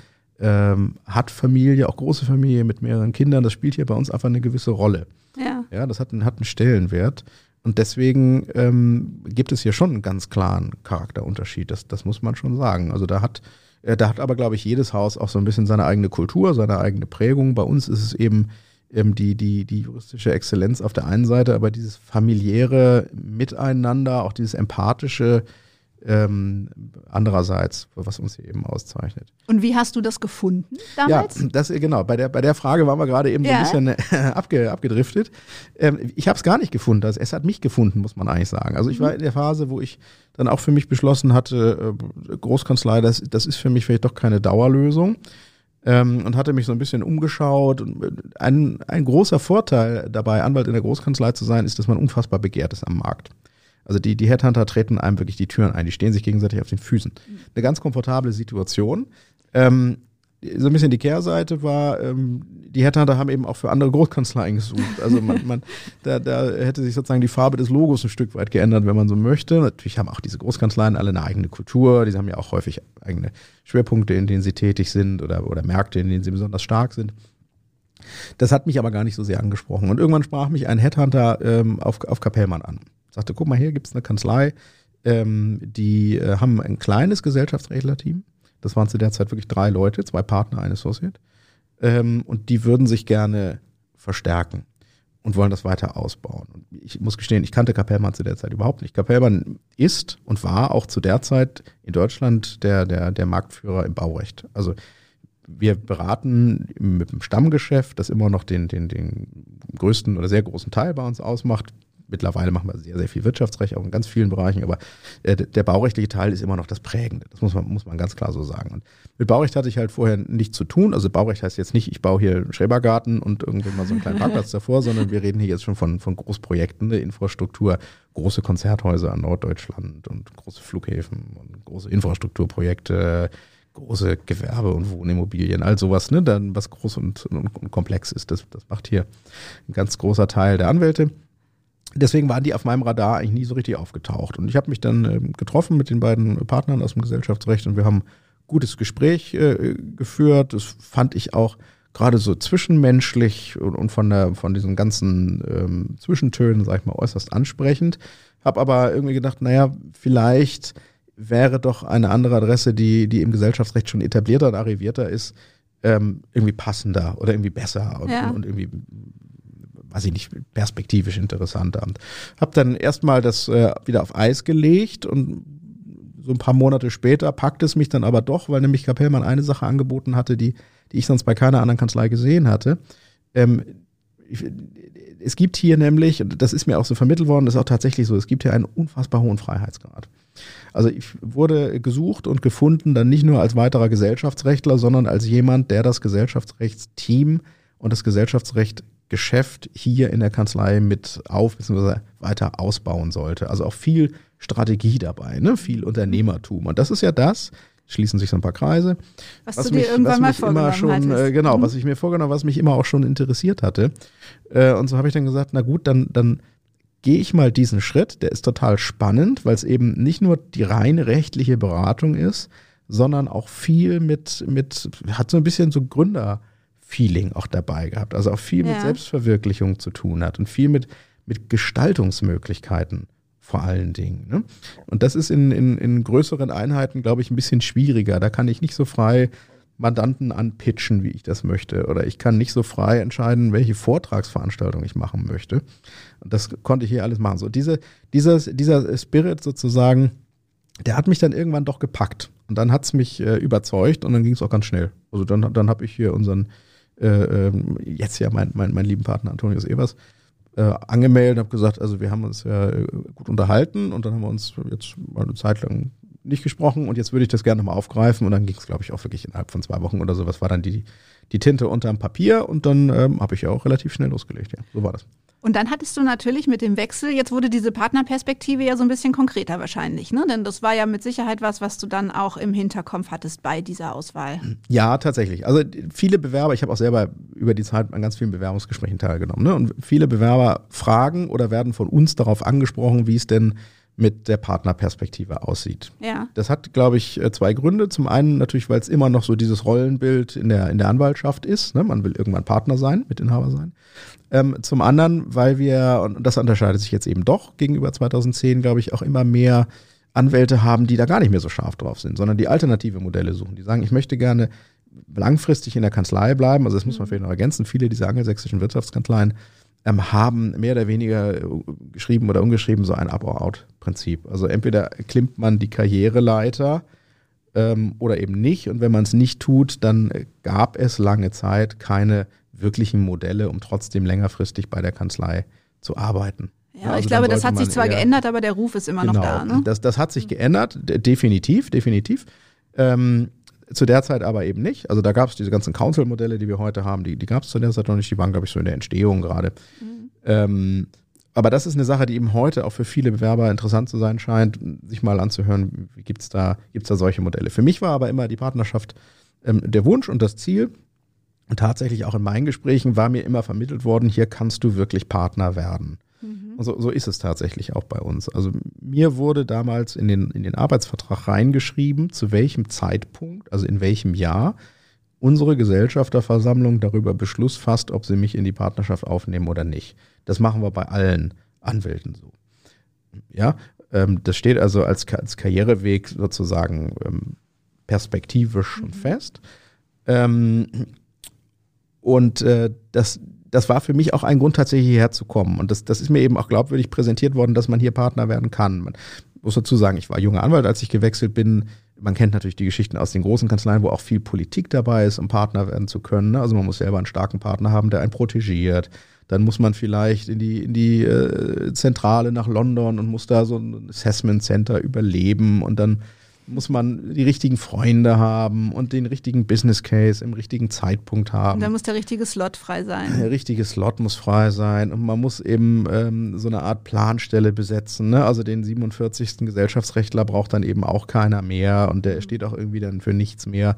ähm, hat Familie, auch große Familie mit mehreren Kindern. Das spielt hier bei uns einfach eine gewisse Rolle. Ja. Ja, das hat, einen- hat einen Stellenwert. Und deswegen ähm, gibt es hier schon einen ganz klaren Charakterunterschied. Das, das muss man schon sagen. Also da hat, äh, da hat aber, glaube ich, jedes Haus auch so ein bisschen seine eigene Kultur, seine eigene Prägung. Bei uns ist es eben ähm, die, die, die juristische Exzellenz auf der einen Seite, aber dieses familiäre Miteinander, auch dieses empathische ähm, andererseits, was uns hier eben auszeichnet. Und wie hast du das gefunden damals? Ja, das genau. Bei der, bei der Frage waren wir gerade eben Ja. so ein bisschen äh, abge, abgedriftet. Ähm, ich habe es gar nicht gefunden. Also es hat mich gefunden, muss man eigentlich sagen. Also ich Mhm. war in der Phase, wo ich dann auch für mich beschlossen hatte, äh, Großkanzlei, das, das ist für mich vielleicht doch keine Dauerlösung. Ähm, und hatte mich so ein bisschen umgeschaut. Und äh, ein, ein großer Vorteil dabei, Anwalt in der Großkanzlei zu sein, ist, dass man unfassbar begehrt ist am Markt. Also die, die Headhunter treten einem wirklich die Türen ein, die stehen sich gegenseitig auf den Füßen. Eine ganz komfortable Situation. Ähm, so ein bisschen die Kehrseite war, ähm, die Headhunter haben eben auch für andere Großkanzleien gesucht. Also man, man da, da hätte sich sozusagen die Farbe des Logos ein Stück weit geändert, wenn man so möchte. Natürlich haben auch diese Großkanzleien alle eine eigene Kultur, die haben ja auch häufig eigene Schwerpunkte, in denen sie tätig sind oder, oder Märkte, in denen sie besonders stark sind. Das hat mich aber gar nicht so sehr angesprochen. Und irgendwann sprach mich ein Headhunter ähm, auf, auf Kapellmann an. Sagte, guck mal, hier gibt's eine Kanzlei, ähm, die äh, haben ein kleines Gesellschaftsrechtler-Team. Das waren zu der Zeit wirklich drei Leute, zwei Partner, ein Associate. Ähm, und die würden sich gerne verstärken und wollen das weiter ausbauen. Und ich muss gestehen, ich kannte Kapellmann zu der Zeit überhaupt nicht. Kapellmann ist und war auch zu der Zeit in Deutschland der, der, der Marktführer im Baurecht. Also wir beraten mit dem Stammgeschäft, das immer noch den, den, den größten oder sehr großen Teil bei uns ausmacht. Mittlerweile machen wir sehr, sehr viel Wirtschaftsrecht, auch in ganz vielen Bereichen, aber äh, der baurechtliche Teil ist immer noch das Prägende. Das muss man, muss man ganz klar so sagen. Und mit Baurecht hatte ich halt vorher nichts zu tun. Also Baurecht heißt jetzt nicht, ich baue hier einen Schrebergarten und irgendwann mal so einen kleinen Parkplatz davor, sondern wir reden hier jetzt schon von, von Großprojekten, eine Infrastruktur, große Konzerthäuser an Norddeutschland und große Flughäfen und große Infrastrukturprojekte, große Gewerbe- und Wohnimmobilien, all sowas, ne, dann was groß und, und, und komplex ist. Das, das macht hier ein ganz großer Teil der Anwälte. Deswegen waren die auf meinem Radar eigentlich nie so richtig aufgetaucht. Und ich habe mich dann ähm, getroffen mit den beiden Partnern aus dem Gesellschaftsrecht und wir haben gutes Gespräch äh, geführt. Das fand ich auch gerade so zwischenmenschlich und, und von, der, von diesen ganzen ähm, Zwischentönen, sag ich mal, äußerst ansprechend. Hab aber irgendwie gedacht, naja, vielleicht wäre doch eine andere Adresse, die, die im Gesellschaftsrecht schon etablierter und arrivierter ist, ähm, irgendwie passender oder irgendwie besser und, Ja. und irgendwie weiß ich nicht, perspektivisch interessanter. Und habe dann erstmal das äh, wieder auf Eis gelegt und so ein paar Monate später packt es mich dann aber doch, weil nämlich Kapellmann eine Sache angeboten hatte, die, die ich sonst bei keiner anderen Kanzlei gesehen hatte. Ähm, ich, es gibt hier nämlich, und das ist mir auch so vermittelt worden, das ist auch tatsächlich so, es gibt hier einen unfassbar hohen Freiheitsgrad. Also ich wurde gesucht und gefunden dann nicht nur als weiterer Gesellschaftsrechtler, sondern als jemand, der das Gesellschaftsrechtsteam und das Gesellschaftsrecht Geschäft hier in der Kanzlei mit auf bzw. weiter ausbauen sollte. Also auch viel Strategie dabei, ne? viel Unternehmertum. Und das ist ja das, schließen sich so ein paar Kreise, Was, du dir irgendwann was mal mich immer vorgenommen schon, äh, genau, Mhm. was ich mir vorgenommen, was mich immer auch schon interessiert hatte. Äh, und so habe ich dann gesagt, na gut, dann, dann gehe ich mal diesen Schritt, der ist total spannend, weil es eben nicht nur die reine rechtliche Beratung ist, sondern auch viel mit, mit hat so ein bisschen so Gründerfeeling auch dabei gehabt. Also auch viel ja. mit Selbstverwirklichung zu tun hat und viel mit, mit Gestaltungsmöglichkeiten vor allen Dingen. Ne? Und das ist in, in, in größeren Einheiten, glaube ich, ein bisschen schwieriger. Da kann ich nicht so frei Mandanten anpitchen, wie ich das möchte. Oder ich kann nicht so frei entscheiden, welche Vortragsveranstaltung ich machen möchte. Und das konnte ich hier alles machen. So diese, dieser, dieser Spirit sozusagen, der hat mich dann irgendwann doch gepackt. Und dann hat es mich äh, überzeugt und dann ging es auch ganz schnell. Also dann, dann habe ich hier unseren, äh, äh, jetzt ja mein, mein, mein lieben Partner Antonius Evers, äh, angemeldet, habe gesagt, also wir haben uns ja äh, gut unterhalten und dann haben wir uns jetzt mal eine Zeit lang nicht gesprochen und jetzt würde ich das gerne mal aufgreifen und dann ging es, glaube ich, auch wirklich innerhalb von zwei Wochen oder so. Was war dann die, die Tinte unterm Papier und dann ähm, habe ich ja auch relativ schnell losgelegt. Ja, so war das. Und dann hattest du natürlich mit dem Wechsel, jetzt wurde diese Partnerperspektive ja so ein bisschen konkreter wahrscheinlich, ne? Denn das war ja mit Sicherheit was, was du dann auch im Hinterkopf hattest bei dieser Auswahl. Ja, tatsächlich. Also viele Bewerber, ich habe auch selber über die Zeit an ganz vielen Bewerbungsgesprächen teilgenommen, ne? Und viele Bewerber fragen oder werden von uns darauf angesprochen, wie es denn mit der Partnerperspektive aussieht. Ja. Das hat, glaube ich, äh, zwei Gründe. Zum einen natürlich, weil es immer noch so dieses Rollenbild in der, in der Anwaltschaft ist. Ne? Man will irgendwann Partner sein, Mitinhaber sein. Ähm, zum anderen, weil wir, und das unterscheidet sich jetzt eben doch gegenüber 2010, glaube ich, auch immer mehr Anwälte haben, die da gar nicht mehr so scharf drauf sind, sondern die alternative Modelle suchen. Die sagen, ich möchte gerne langfristig in der Kanzlei bleiben. Also das muss man mhm. vielleicht noch ergänzen. Viele dieser angelsächsischen Wirtschaftskanzleien ähm, haben mehr oder weniger äh, geschrieben oder ungeschrieben so ein Up-or-Out-Prinzip. Also entweder klimmt man die Karriereleiter ähm, oder eben nicht. Und wenn man es nicht tut, dann gab es lange Zeit keine wirklichen Modelle, um trotzdem längerfristig bei der Kanzlei zu arbeiten. Ja, also ich glaube, das hat sich zwar geändert, aber der Ruf ist immer genau, noch da. Ne? Das, das hat sich geändert, definitiv, definitiv. Ähm, zu der Zeit aber eben nicht. Also da gab es diese ganzen Council-Modelle, die wir heute haben, die, die gab es zu der Zeit noch nicht. Die waren, glaube ich, so in der Entstehung gerade. Mhm. Ähm, aber das ist eine Sache, die eben heute auch für viele Bewerber interessant zu sein scheint, sich mal anzuhören, wie gibt's da, gibt's da solche Modelle. Für mich war aber immer die Partnerschaft ähm, der Wunsch und das Ziel. Und tatsächlich auch in meinen Gesprächen war mir immer vermittelt worden, hier kannst du wirklich Partner werden. Mhm. Und so, so ist es tatsächlich auch bei uns. Also mir wurde damals in den, in den Arbeitsvertrag reingeschrieben, zu welchem Zeitpunkt, also in welchem Jahr unsere Gesellschafterversammlung darüber Beschluss fasst, ob sie mich in die Partnerschaft aufnehmen oder nicht. Das machen wir bei allen Anwälten so. Ja, ähm, das steht also als, als Karriereweg sozusagen ähm, perspektivisch mhm. und fest. Ähm, und äh, das, das war für mich auch ein Grund, tatsächlich hierher zu kommen. Und das, das ist mir eben auch glaubwürdig präsentiert worden, dass man hier Partner werden kann. Man muss dazu sagen, ich war junger Anwalt, als ich gewechselt bin. Man kennt natürlich die Geschichten aus den großen Kanzleien, wo auch viel Politik dabei ist, um Partner werden zu können. Also man muss selber einen starken Partner haben, der einen protegiert. Dann muss man vielleicht in die, in die äh, Zentrale nach London und muss da so ein Assessment Center überleben und dann muss man die richtigen Freunde haben und den richtigen Business Case im richtigen Zeitpunkt haben. Und da muss der richtige Slot frei sein. Der richtige Slot muss frei sein und man muss eben ähm, so eine Art Planstelle besetzen. Ne? Also den 47. Gesellschaftsrechtler braucht dann eben auch keiner mehr und der steht auch irgendwie dann für nichts mehr.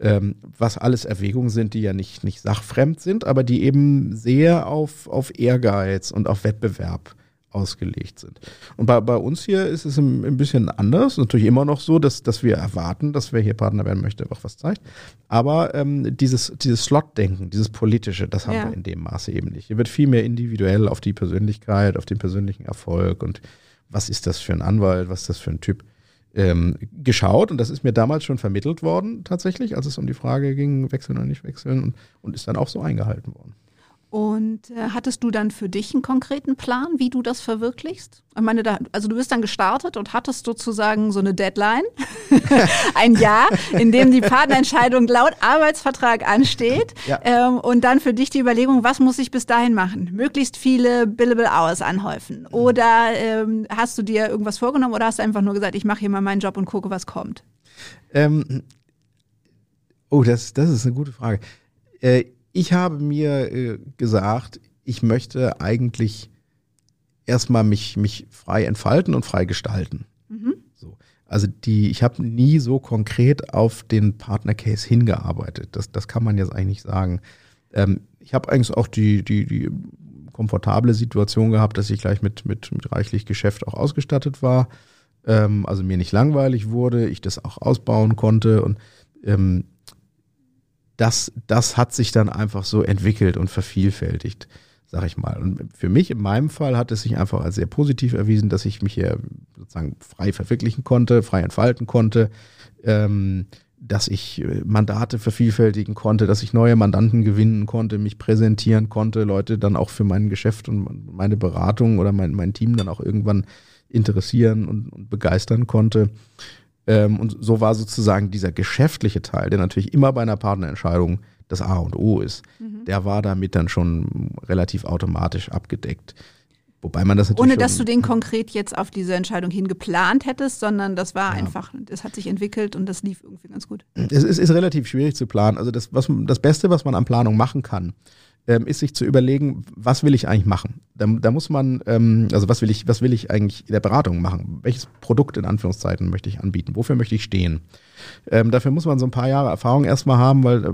Ähm, was alles Erwägungen sind, die ja nicht, nicht sachfremd sind, aber die eben sehr auf, auf Ehrgeiz und auf Wettbewerb ausgelegt sind. Und bei, bei uns hier ist es ein, ein, bisschen anders. Natürlich immer noch so, dass, dass wir erwarten, dass wer hier Partner werden möchte, auch was zeigt. Aber ähm, dieses, dieses Slot-Denken, dieses politische, das haben ja. wir in dem Maße eben nicht. Hier wird viel mehr individuell auf die Persönlichkeit, auf den persönlichen Erfolg und was ist das für ein Anwalt, was ist das für ein Typ ähm, geschaut. Und das ist mir damals schon vermittelt worden, tatsächlich, als es um die Frage ging, wechseln oder nicht wechseln und, und ist dann auch so eingehalten worden. Und äh, hattest du dann für dich einen konkreten Plan, wie du das verwirklichst? Ich meine, da, also du bist dann gestartet und hattest sozusagen so eine Deadline, ein Jahr, in dem die Partnerentscheidung laut Arbeitsvertrag ansteht. Ja. Ähm, und dann für dich die Überlegung, was muss ich bis dahin machen? Möglichst viele Billable Hours anhäufen. Oder ähm, hast du dir irgendwas vorgenommen oder hast du einfach nur gesagt, ich mache hier mal meinen Job und gucke, was kommt? Ähm, oh, das, das ist eine gute Frage. Äh, ich habe mir äh, gesagt, ich möchte eigentlich erstmal mich, mich frei entfalten und frei gestalten. Mhm. So. Also die, ich habe nie so konkret auf den Partner-Case hingearbeitet. Das, das kann man jetzt eigentlich sagen. Ähm, ich habe eigentlich auch die, die, die komfortable Situation gehabt, dass ich gleich mit, mit, mit reichlich Geschäft auch ausgestattet war. Ähm, also mir nicht langweilig wurde, ich das auch ausbauen konnte und ähm, das, das hat sich dann einfach so entwickelt und vervielfältigt, sag ich mal. Und für mich in meinem Fall hat es sich einfach als sehr positiv erwiesen, dass ich mich hier sozusagen frei verwirklichen konnte, frei entfalten konnte, ähm, dass ich äh, Mandate vervielfältigen konnte, dass ich neue Mandanten gewinnen konnte, mich präsentieren konnte, Leute dann auch für mein Geschäft und meine Beratung oder mein, mein Team dann auch irgendwann interessieren und, und begeistern konnte. Ähm, und so war sozusagen dieser geschäftliche Teil, der natürlich immer bei einer Partnerentscheidung das A und O ist, mhm. der war damit dann schon relativ automatisch abgedeckt. Wobei man das natürlich. Ohne dass du den konkret jetzt auf diese Entscheidung hin geplant hättest, sondern das war ja. einfach, das hat sich entwickelt und das lief irgendwie ganz gut. Es ist, ist relativ schwierig zu planen. Also das, was, das Beste, was man an Planung machen kann, ähm, ist sich zu überlegen, was will ich eigentlich machen? Da, da muss man, ähm, also was will ich, was will ich eigentlich in der Beratung machen? Welches Produkt in Anführungszeiten möchte ich anbieten? Wofür möchte ich stehen? Ähm, dafür muss man so ein paar Jahre Erfahrung erstmal haben, weil äh,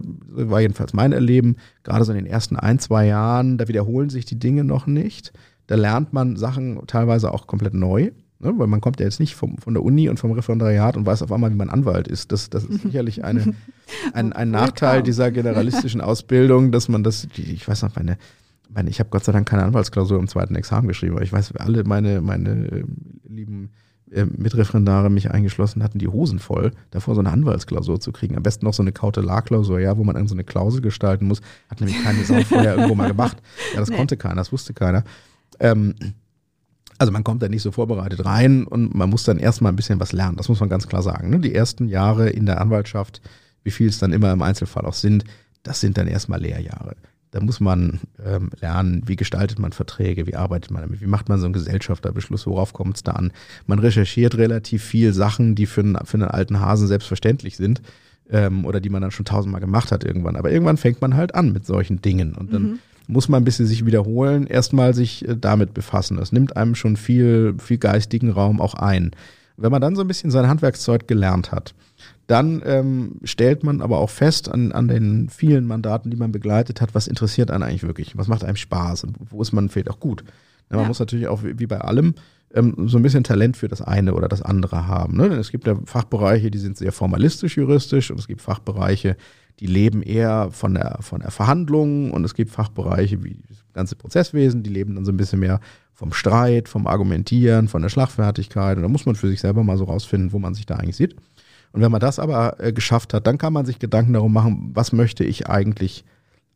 war jedenfalls mein Erleben, gerade so in den ersten ein, zwei Jahren, da wiederholen sich die Dinge noch nicht. Da lernt man Sachen teilweise auch komplett neu. Ne, weil man kommt ja jetzt nicht vom, von der Uni und vom Referendariat und weiß auf einmal, wie man Anwalt ist. Das, das ist sicherlich eine, ein, ein Nachteil dieser generalistischen Ausbildung, dass man das, ich weiß noch, meine, meine ich habe Gott sei Dank keine Anwaltsklausur im zweiten Examen geschrieben, aber ich weiß, alle meine, meine äh, lieben äh, Mitreferendare mich eingeschlossen hatten, die Hosen voll, davor so eine Anwaltsklausur zu kriegen. Am besten noch so eine Kautelarklausur, ja, wo man so eine Klausel gestalten muss. Hat nämlich keine Sau vorher irgendwo mal gemacht. Ja, das nee. konnte keiner, das wusste keiner. Ähm, also man kommt da nicht so vorbereitet rein und man muss dann erstmal ein bisschen was lernen. Das muss man ganz klar sagen. Ne? Die ersten Jahre in der Anwaltschaft, wie viel es dann immer im Einzelfall auch sind, das sind dann erstmal Lehrjahre. Da muss man ähm, lernen, wie gestaltet man Verträge, wie arbeitet man damit, wie macht man so einen Gesellschafterbeschluss, worauf kommt es da an. Man recherchiert relativ viel Sachen, die für einen, für einen alten Hasen selbstverständlich sind ähm, oder die man dann schon tausendmal gemacht hat irgendwann. Aber irgendwann fängt man halt an mit solchen Dingen und dann mhm muss man ein bisschen sich wiederholen, erstmal sich äh, damit befassen. Das nimmt einem schon viel, viel geistigen Raum auch ein. Wenn man dann so ein bisschen sein Handwerkszeug gelernt hat, dann ähm, stellt man aber auch fest an, an den vielen Mandaten, die man begleitet hat, was interessiert einen eigentlich wirklich, was macht einem Spaß und wo ist man vielleicht auch gut. Ja, man ja. muss natürlich auch wie bei allem ähm, so ein bisschen Talent für das eine oder das andere haben. Ne? Denn es gibt ja Fachbereiche, die sind sehr formalistisch juristisch und es gibt Fachbereiche, die leben eher von der, von der Verhandlung und es gibt Fachbereiche wie das ganze Prozesswesen, die leben dann so ein bisschen mehr vom Streit, vom Argumentieren, von der Schlagfertigkeit. Und da muss man für sich selber mal so rausfinden, wo man sich da eigentlich sieht. Und wenn man das aber äh, geschafft hat, dann kann man sich Gedanken darum machen, was möchte ich eigentlich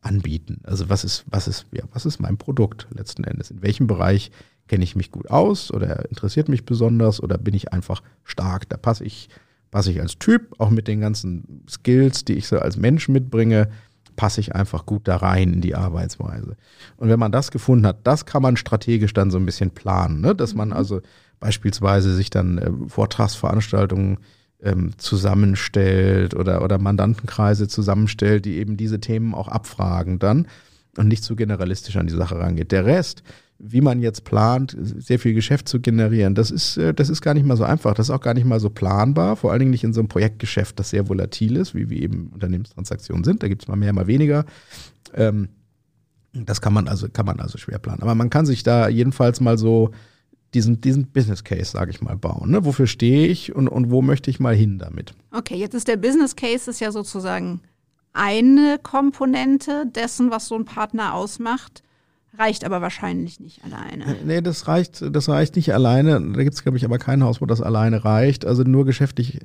anbieten? Also was ist, was ist, ja, was ist mein Produkt letzten Endes? In welchem Bereich kenne ich mich gut aus oder interessiert mich besonders oder bin ich einfach stark? Da passe ich passe ich als Typ, auch mit den ganzen Skills, die ich so als Mensch mitbringe, passe ich einfach gut da rein in die Arbeitsweise. Und wenn man das gefunden hat, das kann man strategisch dann so ein bisschen planen, ne? dass man mhm. also beispielsweise sich dann äh, Vortragsveranstaltungen ähm, zusammenstellt oder, oder Mandantenkreise zusammenstellt, die eben diese Themen auch abfragen dann und nicht zu generalistisch an die Sache rangeht. Der Rest, wie man jetzt plant, sehr viel Geschäft zu generieren, das ist, äh, das ist gar nicht mal so einfach. Das ist auch gar nicht mal so planbar, vor allen Dingen nicht in so einem Projektgeschäft, das sehr volatil ist, wie, wie eben Unternehmenstransaktionen sind. Da gibt es mal mehr, mal weniger. Ähm, das kann man also, kann man also schwer planen. Aber man kann sich da jedenfalls mal so diesen, diesen Business Case, sage ich mal, bauen. Ne? Wofür stehe ich und, und wo möchte ich mal hin damit? Okay, jetzt ist der Business Case ist ja sozusagen eine Komponente dessen, was so ein Partner ausmacht. Reicht aber wahrscheinlich nicht alleine. Äh, nee, das reicht, das reicht nicht alleine. Da gibt es, glaube ich, aber kein Haus, wo das alleine reicht. Also nur geschäftlich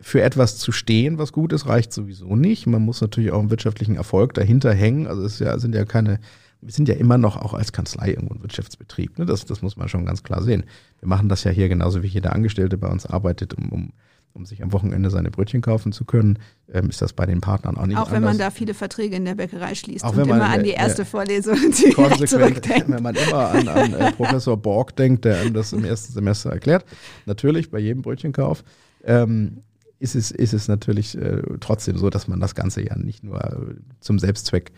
für etwas zu stehen, was gut ist, reicht sowieso nicht. Man muss natürlich auch einen wirtschaftlichen Erfolg dahinter hängen. Also es ja, sind ja keine, wir sind ja immer noch auch als Kanzlei irgendwo ein Wirtschaftsbetrieb. Ne? Das, das muss man schon ganz klar sehen. Wir machen das ja hier genauso wie jeder Angestellte bei uns arbeitet, um, um um sich am Wochenende seine Brötchen kaufen zu können, ähm, ist das bei den Partnern auch nicht Auch anders. wenn man da viele Verträge in der Bäckerei schließt auch und immer an die erste äh, Vorlesung zurückdenkt. Wenn man immer an, an äh, Professor Borg denkt, der einem das im ersten Semester erklärt, natürlich bei jedem Brötchenkauf, ähm, ist, es, ist es natürlich äh, trotzdem so, dass man das Ganze ja nicht nur zum Selbstzweck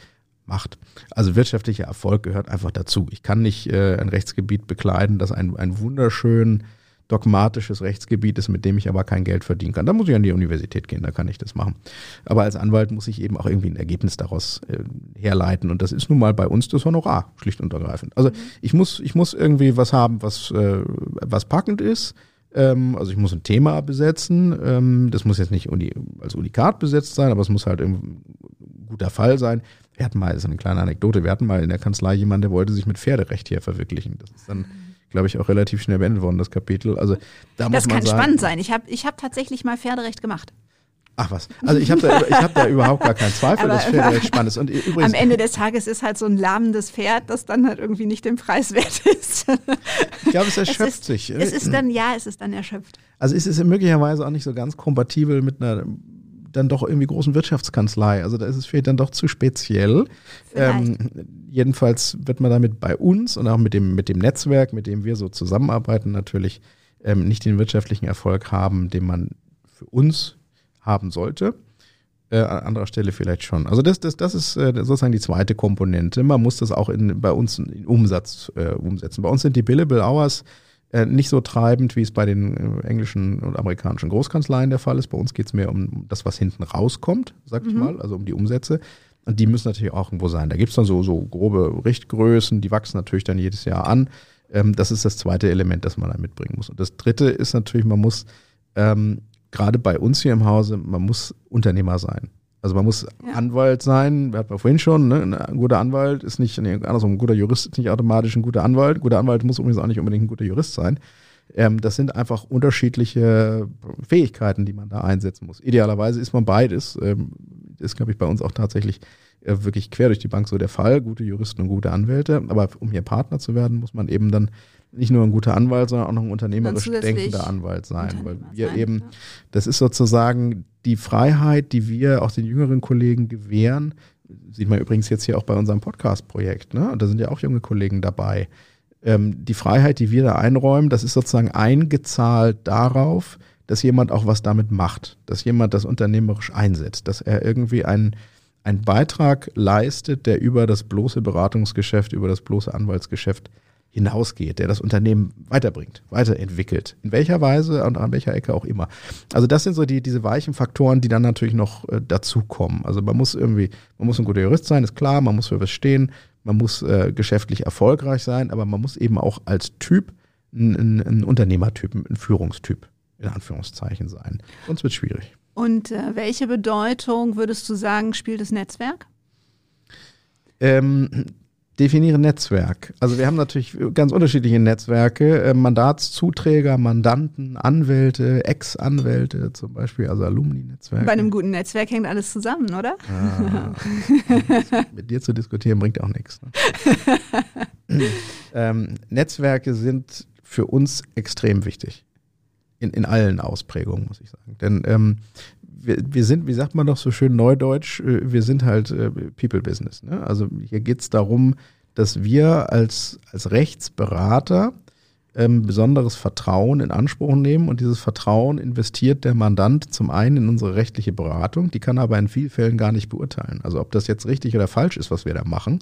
macht. Also wirtschaftlicher Erfolg gehört einfach dazu. Ich kann nicht äh, ein Rechtsgebiet bekleiden, das einen, einen wunderschönen dogmatisches Rechtsgebiet ist, mit dem ich aber kein Geld verdienen kann. Da muss ich an die Universität gehen, da kann ich das machen. Aber als Anwalt muss ich eben auch irgendwie ein Ergebnis daraus äh, herleiten. Und das ist nun mal bei uns das Honorar, schlicht und ergreifend. Also ich muss, ich muss irgendwie was haben, was, äh, was packend ist. Ähm, also ich muss ein Thema besetzen. Ähm, das muss jetzt nicht uni als Unikat besetzt sein, aber es muss halt ein guter Fall sein. Wir hatten mal, das ist eine kleine Anekdote, wir hatten mal in der Kanzlei jemanden, der wollte sich mit Pferderecht hier verwirklichen. Das ist dann glaube ich, auch relativ schnell beendet worden, das Kapitel. Also da das muss man kann sagen, spannend sein. Ich habe ich hab tatsächlich mal Pferderecht gemacht. Ach was. Also ich habe da, ich hab da überhaupt gar keinen Zweifel, dass Pferderecht spannend ist. Und übrigens, Am Ende des Tages ist halt so ein lahmendes Pferd, das dann halt irgendwie nicht den Preis wert ist. ich glaube, es Es erschöpft ist, sich. es ist dann, ja, es ist dann erschöpft. Also ist es möglicherweise auch nicht so ganz kompatibel mit einer dann doch irgendwie großen Wirtschaftskanzlei. Also da ist es vielleicht dann doch zu speziell. Ähm, jedenfalls wird man damit bei uns und auch mit dem, mit dem Netzwerk, mit dem wir so zusammenarbeiten, natürlich ähm, nicht den wirtschaftlichen Erfolg haben, den man für uns haben sollte. Äh, an anderer Stelle vielleicht schon. Also das, das, das ist äh, sozusagen die zweite Komponente. Man muss das auch in, bei uns in Umsatz äh, umsetzen. Bei uns sind die Billable Hours nicht so treibend, wie es bei den äh, englischen und amerikanischen Großkanzleien der Fall ist. Bei uns geht es mehr um das, was hinten rauskommt, sag ich mal, also um die Umsätze. Und die müssen natürlich auch irgendwo sein. Da gibt es dann so, so grobe Richtgrößen, die wachsen natürlich dann jedes Jahr an. Ähm, das ist das zweite Element, das man da mitbringen muss. Und das dritte ist natürlich, man muss ähm, gerade bei uns hier im Hause, man muss Unternehmer sein. Also man muss Ja. Anwalt sein, hatten wir vorhin schon, ne? ein guter Anwalt ist nicht, nee, andersrum, ein guter Jurist ist nicht automatisch ein guter Anwalt. Ein guter Anwalt muss übrigens auch nicht unbedingt ein guter Jurist sein. Ähm, das sind einfach unterschiedliche Fähigkeiten, die man da einsetzen muss. Idealerweise ist man beides. Ähm, ist, glaube ich, bei uns auch tatsächlich wirklich quer durch die Bank so der Fall. Gute Juristen und gute Anwälte. Aber um hier Partner zu werden, muss man eben dann nicht nur ein guter Anwalt, sondern auch noch ein unternehmerisch denkender Anwalt sein. Weil wir sein, eben, ja. das ist sozusagen die Freiheit, die wir auch den jüngeren Kollegen gewähren. Sieht man übrigens jetzt hier auch bei unserem Podcast-Projekt. Ne? Und da sind ja auch junge Kollegen dabei. Ähm, die Freiheit, die wir da einräumen, das ist sozusagen eingezahlt darauf, dass jemand auch was damit macht, dass jemand das unternehmerisch einsetzt, dass er irgendwie einen, einen Beitrag leistet, der über das bloße Beratungsgeschäft, über das bloße Anwaltsgeschäft hinausgeht, der das Unternehmen weiterbringt, weiterentwickelt. In welcher Weise und an welcher Ecke auch immer. Also das sind so die, diese weichen Faktoren, die dann natürlich noch äh, dazukommen. Also man muss irgendwie, man muss ein guter Jurist sein, ist klar, man muss für was stehen, man muss äh, geschäftlich erfolgreich sein, aber man muss eben auch als Typ ein, ein, ein Unternehmertyp, ein Führungstyp in Anführungszeichen sein. Sonst wird schwierig. Und äh, welche Bedeutung würdest du sagen, spielt das Netzwerk? Ähm, definiere Netzwerk. Also wir haben natürlich ganz unterschiedliche Netzwerke. Äh, Mandatszuträger, Mandanten, Anwälte, Ex-Anwälte zum Beispiel, also Alumni-Netzwerke. Bei einem guten Netzwerk hängt alles zusammen, oder? Ah, mit dir zu diskutieren bringt auch nichts. Ne? ähm, Netzwerke sind für uns extrem wichtig. In, in allen Ausprägungen, muss ich sagen. Denn ähm, wir, wir sind, wie sagt man doch so schön neudeutsch, äh, wir sind halt äh, People-Business. Ne? Also hier geht es darum, dass wir als, als Rechtsberater ähm, besonderes Vertrauen in Anspruch nehmen und dieses Vertrauen investiert der Mandant zum einen in unsere rechtliche Beratung, die kann er aber in vielen Fällen gar nicht beurteilen. Also ob das jetzt richtig oder falsch ist, was wir da machen,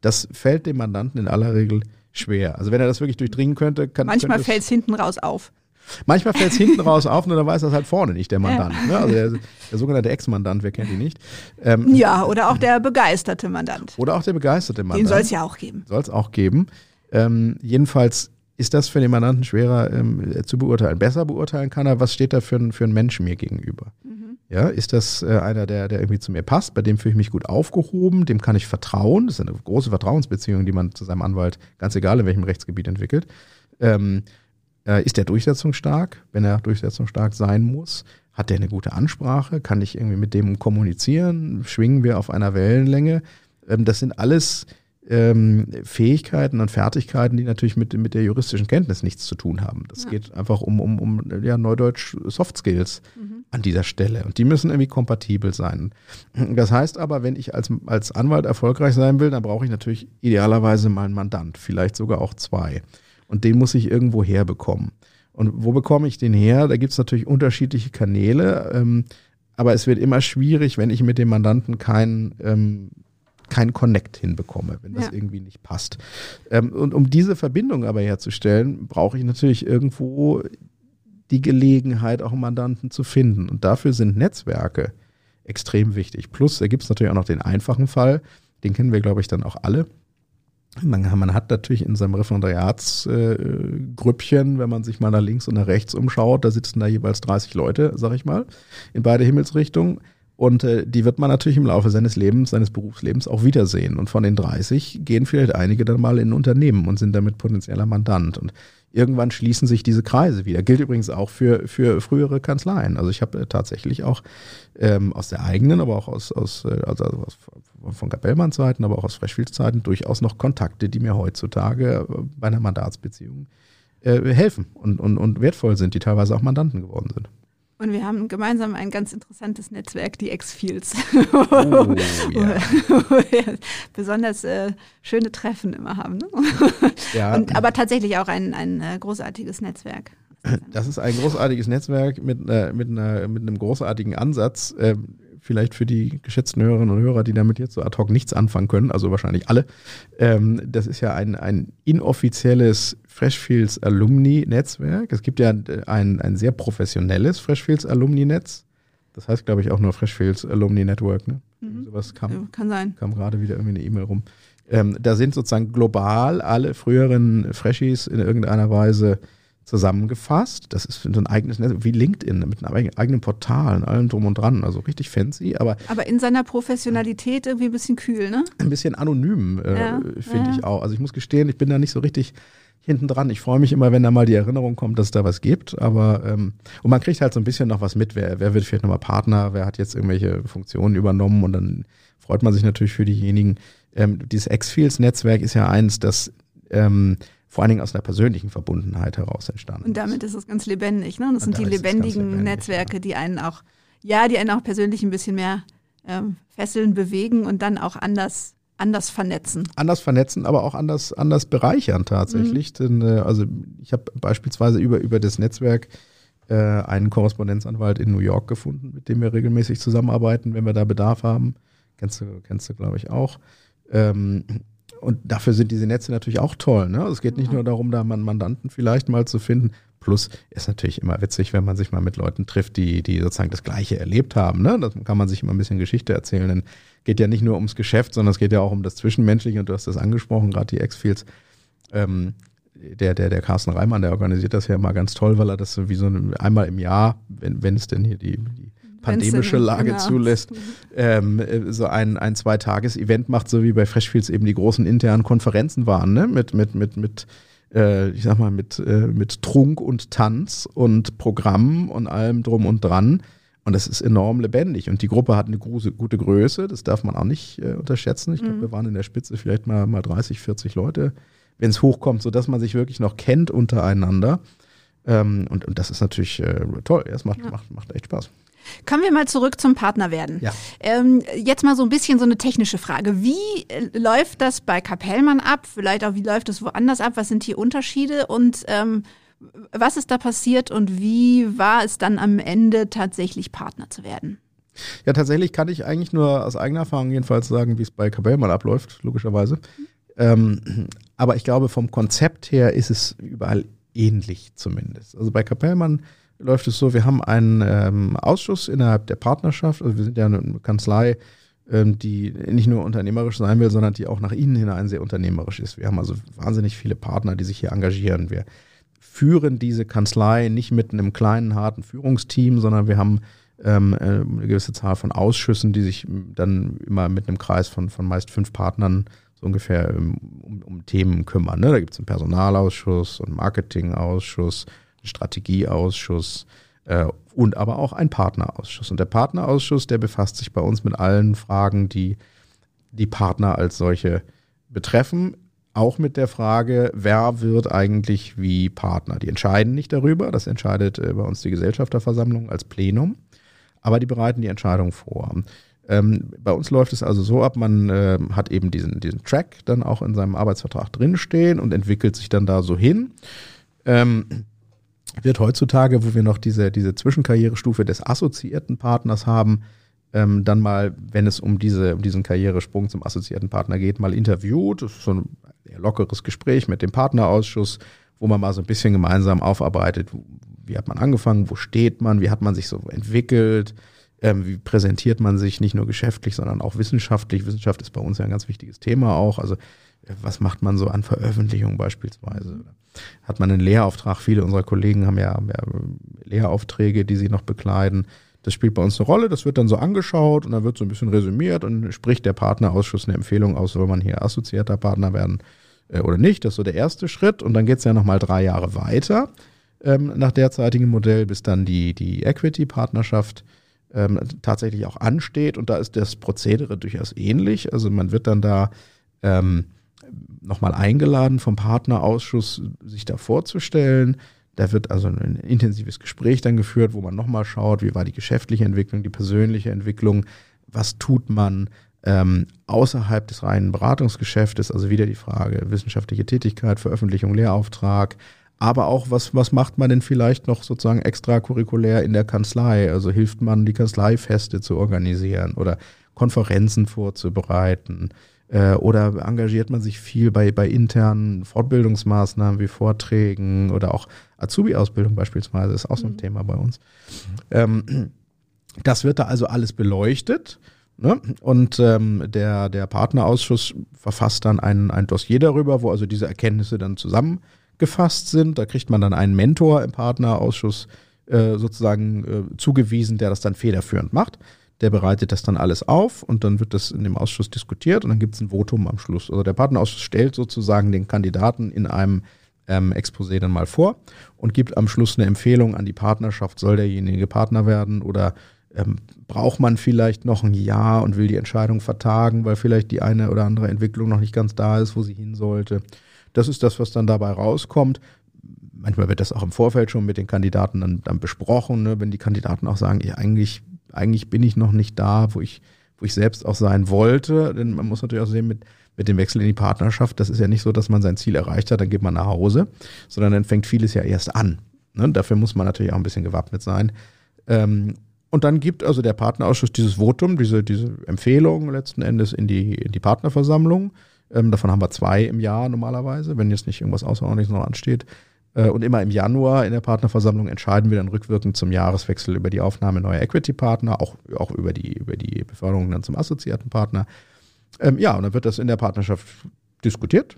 das fällt dem Mandanten in aller Regel schwer. Also wenn er das wirklich durchdringen könnte, kann Manchmal fällt es hinten raus auf. Manchmal fällt es hinten raus auf, nur dann weiß das halt vorne nicht, der Mandant. Ne? Also der, der sogenannte Ex-Mandant, wer kennt ihn nicht? Ähm, Ja, oder auch der begeisterte Mandant. Oder auch der begeisterte Den Mandant. soll es ja auch geben. Soll es auch geben. Ähm, jedenfalls ist das für den Mandanten schwerer ähm, zu beurteilen. Besser beurteilen kann er, was steht da für ein, für ein Mensch mir gegenüber. Ja, ist das äh, einer, der, der irgendwie zu mir passt, bei dem fühle ich mich gut aufgehoben, dem kann ich vertrauen. Das ist eine große Vertrauensbeziehung, die man zu seinem Anwalt, ganz egal in welchem Rechtsgebiet entwickelt. Ähm, äh, ist der durchsetzungsstark, wenn er durchsetzungsstark sein muss? Hat der eine gute Ansprache? Kann ich irgendwie mit dem kommunizieren? Schwingen wir auf einer Wellenlänge? Ähm, das sind alles ähm, Fähigkeiten und Fertigkeiten, die natürlich mit, mit der juristischen Kenntnis nichts zu tun haben. Das geht einfach um, um, um ja, Neudeutsch Soft Skills an dieser Stelle. Und die müssen irgendwie kompatibel sein. Das heißt aber, wenn ich als, als Anwalt erfolgreich sein will, dann brauche ich natürlich idealerweise mal einen Mandant, vielleicht sogar auch zwei. Und den muss ich irgendwo herbekommen. Und wo bekomme ich den her? Da gibt es natürlich unterschiedliche Kanäle, ähm, aber es wird immer schwierig, wenn ich mit dem Mandanten kein, ähm, keinen Connect hinbekomme, wenn das Ja. irgendwie nicht passt. Ähm, und um diese Verbindung aber herzustellen, brauche ich natürlich irgendwo die Gelegenheit, auch einen Mandanten zu finden. Und dafür sind Netzwerke extrem wichtig. Plus, da gibt es natürlich auch noch den einfachen Fall, den kennen wir, glaube ich, dann auch alle. Man, man hat natürlich in seinem Referendariatsgrüppchen, äh, wenn man sich mal nach links und nach rechts umschaut, da sitzen da jeweils 30 Leute, sag ich mal, in beide Himmelsrichtungen. Und äh, die wird man natürlich im Laufe seines Lebens, seines Berufslebens auch wiedersehen. Und von den 30 gehen vielleicht einige dann mal in Unternehmen und sind damit potenzieller Mandant. Und irgendwann schließen sich diese Kreise wieder. Gilt übrigens auch für, für frühere Kanzleien. Also ich habe äh, tatsächlich auch ähm, aus der eigenen, aber auch aus, aus, äh, also aus von Kapellmann Zeiten, aber auch aus Freshfields Zeiten durchaus noch Kontakte, die mir heutzutage äh, bei einer Mandatsbeziehung äh, helfen und, und, und wertvoll sind, die teilweise auch Mandanten geworden sind. Und wir haben gemeinsam ein ganz interessantes Netzwerk, die X-Fields. Oh, wo, ja. wo wir besonders äh, schöne Treffen immer haben. Ne? Ja. Und, aber tatsächlich auch ein, ein äh, großartiges Netzwerk. Das ist ein großartiges Netzwerk mit, äh, mit, einer, mit einem großartigen Ansatz. Ähm, vielleicht für die geschätzten Hörerinnen und Hörer, die damit jetzt so ad hoc nichts anfangen können, also wahrscheinlich alle. Ähm, das ist ja ein, ein inoffizielles Freshfields Alumni-Netzwerk. Es gibt ja ein, ein sehr professionelles Freshfields Alumni-Netz. Das heißt, glaube ich, auch nur Freshfields Alumni Network. Ne? Mhm. Sowas kam, Kann sein. kam gerade wieder irgendwie eine E-Mail rum. Ähm, da sind sozusagen global alle früheren Freshies in irgendeiner Weise zusammengefasst. Das ist so ein eigenes Netz, wie LinkedIn, mit einem eigen- eigenen Portal und allem drum und dran. Also richtig fancy, aber Aber in seiner Professionalität irgendwie ein bisschen kühl, ne? ein bisschen anonym, äh, Ja, finde ja. ich auch. Also ich muss gestehen, ich bin da nicht so richtig hinten dran. Ich freue mich immer, wenn da mal die Erinnerung kommt, dass es da was gibt. Aber ähm, und man kriegt halt so ein bisschen noch was mit, wer, wer wird vielleicht nochmal Partner, wer hat jetzt irgendwelche Funktionen übernommen und dann freut man sich natürlich für diejenigen. Ähm, dieses X-Fields-Netzwerk ist ja eins, das ähm, vor allen Dingen aus einer persönlichen Verbundenheit heraus entstanden Und damit ist es ganz lebendig, ne? Und das Und sind die lebendigen lebendig, Netzwerke, die einen auch, ja, die einen auch persönlich ein bisschen mehr ähm, fesseln, bewegen und dann auch anders, anders vernetzen. anders vernetzen, aber auch anders, anders bereichern tatsächlich. Denn, äh, also ich habe beispielsweise über, über das Netzwerk äh, einen Korrespondenzanwalt in New York gefunden, mit dem wir regelmäßig zusammenarbeiten, wenn wir da Bedarf haben. Kennst du, kennst du glaube ich, auch. Ähm, und dafür sind diese Netze natürlich auch toll. Ne? Also es geht nicht nur darum, da man Mandanten vielleicht mal zu finden. Plus ist natürlich immer witzig, wenn man sich mal mit Leuten trifft, die, die sozusagen das Gleiche erlebt haben. Ne? Da kann man sich immer ein bisschen Geschichte erzählen. Denn geht ja nicht nur ums Geschäft, sondern es geht ja auch um das Zwischenmenschliche. Und du hast das angesprochen, gerade die X-Fields. Ähm, der, der, der Carsten Reimann, der organisiert das ja immer ganz toll, weil er das so wie so eine, einmal im Jahr, wenn, wenn es denn hier die, die pandemische denn- Lage genau. zulässt, ähm, äh, so ein, ein Zwei-Tages-Event macht, so wie bei Freshfields eben die großen internen Konferenzen waren, ne? Mit, mit, mit, mit, äh, ich sag mal, mit, äh, mit Trunk und Tanz und Programm und allem drum und dran. Und das ist enorm lebendig. Und die Gruppe hat eine große, gute Größe, das darf man auch nicht äh, unterschätzen. Ich glaube, wir waren in der Spitze vielleicht mal, mal 30, 40 Leute, wenn es hochkommt, sodass man sich wirklich noch kennt untereinander. Ähm, und, und das ist natürlich äh, toll. Ja, Es macht, macht, macht echt Spaß. Kommen wir mal zurück zum Partner werden. Ja. Ähm, jetzt mal so ein bisschen so eine technische Frage. Wie äh, läuft das bei Kapellmann ab? Vielleicht auch, wie läuft es woanders ab? Was sind die Unterschiede? Und ähm, was ist da passiert und wie war es dann am Ende tatsächlich Partner zu werden? Ja, tatsächlich kann ich eigentlich nur aus eigener Erfahrung jedenfalls sagen, wie es bei Kabellmann abläuft, logischerweise. Ähm, aber ich glaube, vom Konzept her ist es überall ähnlich zumindest. Also bei Kapellmann läuft es so, wir haben einen ähm, Ausschuss innerhalb der Partnerschaft, also wir sind ja eine Kanzlei, ähm, die nicht nur unternehmerisch sein will, sondern die auch nach innen hinein sehr unternehmerisch ist. Wir haben also wahnsinnig viele Partner, die sich hier engagieren. Wir führen diese Kanzlei nicht mit einem kleinen, harten Führungsteam, sondern wir haben ähm, äh, eine gewisse Zahl von Ausschüssen, die sich dann immer mit einem Kreis von, von meist fünf Partnern so ungefähr ähm, um, um Themen kümmern. Ne? Da gibt es einen Personalausschuss, einen Marketingausschuss, einen Strategieausschuss äh, und aber auch einen Partnerausschuss. Und der Partnerausschuss, der befasst sich bei uns mit allen Fragen, die die Partner als solche betreffen. Auch mit der Frage, wer wird eigentlich wie Partner? Die entscheiden nicht darüber, das entscheidet äh, bei uns die Gesellschafterversammlung als Plenum, aber die bereiten die Entscheidung vor. Ähm, bei uns läuft es also so ab, man äh, hat eben diesen, diesen Track dann auch in seinem Arbeitsvertrag drinstehen und entwickelt sich dann da so hin. Ähm, wird heutzutage, wo wir noch diese, diese Zwischenkarrierestufe des assoziierten Partners haben, ähm, dann mal, wenn es um, diese, um diesen Karrieresprung zum assoziierten Partner geht, mal interviewt. Das ist so ein lockeres Gespräch mit dem Partnerausschuss, wo man mal so ein bisschen gemeinsam aufarbeitet, wie hat man angefangen, wo steht man, wie hat man sich so entwickelt, ähm, wie präsentiert man sich nicht nur geschäftlich, sondern auch wissenschaftlich. Wissenschaft ist bei uns ja ein ganz wichtiges Thema auch. Also äh, was macht man so an Veröffentlichungen beispielsweise? Hat man einen Lehrauftrag? Viele unserer Kollegen haben ja, haben ja Lehraufträge, die sie noch bekleiden. Das spielt bei uns eine Rolle, das wird dann so angeschaut und dann wird so ein bisschen resümiert und spricht der Partnerausschuss eine Empfehlung aus, soll man hier assoziierter Partner werden äh, oder nicht. Das ist so der erste Schritt und dann geht es ja nochmal drei Jahre weiter ähm, nach derzeitigem Modell, bis dann die, die Equity-Partnerschaft ähm, tatsächlich auch ansteht und da ist das Prozedere durchaus ähnlich. Also man wird dann da ähm, nochmal eingeladen vom Partnerausschuss, sich da vorzustellen da wird also ein intensives Gespräch dann geführt, wo man nochmal schaut, wie war die geschäftliche Entwicklung, die persönliche Entwicklung, was tut man ähm, außerhalb des reinen Beratungsgeschäftes, also wieder die Frage wissenschaftliche Tätigkeit, Veröffentlichung, Lehrauftrag, aber auch, was, was macht man denn vielleicht noch sozusagen extracurriculär in der Kanzlei? Also hilft man, die Kanzleifeste zu organisieren oder Konferenzen vorzubereiten? Äh, oder engagiert man sich viel bei, bei internen Fortbildungsmaßnahmen wie Vorträgen oder auch Azubi-Ausbildung beispielsweise, ist auch so ein mhm. Thema bei uns. Ähm, das wird da also alles beleuchtet. Ne? Und ähm, der, der Partnerausschuss verfasst dann ein, ein Dossier darüber, wo also diese Erkenntnisse dann zusammengefasst sind. Da kriegt man dann einen Mentor im Partnerausschuss äh, sozusagen äh, zugewiesen, der das dann federführend macht der bereitet das dann alles auf und dann wird das in dem Ausschuss diskutiert und dann gibt es ein Votum am Schluss. Also der Partnerausschuss stellt sozusagen den Kandidaten in einem ähm, Exposé dann mal vor und gibt am Schluss eine Empfehlung an die Partnerschaft, soll derjenige Partner werden oder ähm, braucht man vielleicht noch ein Jahr und will die Entscheidung vertagen, weil vielleicht die eine oder andere Entwicklung noch nicht ganz da ist, wo sie hin sollte. Das ist das, was dann dabei rauskommt. Manchmal wird das auch im Vorfeld schon mit den Kandidaten dann, dann besprochen, ne? wenn die Kandidaten auch sagen, ja, eigentlich eigentlich bin ich noch nicht da, wo ich, wo ich selbst auch sein wollte. Denn man muss natürlich auch sehen, mit, mit dem Wechsel in die Partnerschaft, das ist ja nicht so, dass man sein Ziel erreicht hat, dann geht man nach Hause, sondern dann fängt vieles ja erst an. Ne? Dafür muss man natürlich auch ein bisschen gewappnet sein. Ähm, und dann gibt also der Partnerausschuss dieses Votum, diese, diese Empfehlung letzten Endes in die, in die Partnerversammlung. Ähm, davon haben wir zwei im Jahr normalerweise, wenn jetzt nicht irgendwas Außerordentliches noch ansteht. Äh, und immer im Januar in der Partnerversammlung entscheiden wir dann rückwirkend zum Jahreswechsel über die Aufnahme neuer Equity-Partner, auch, auch über, die, über die Beförderung dann zum assoziierten Partner. Ähm, ja, und dann wird das in der Partnerschaft diskutiert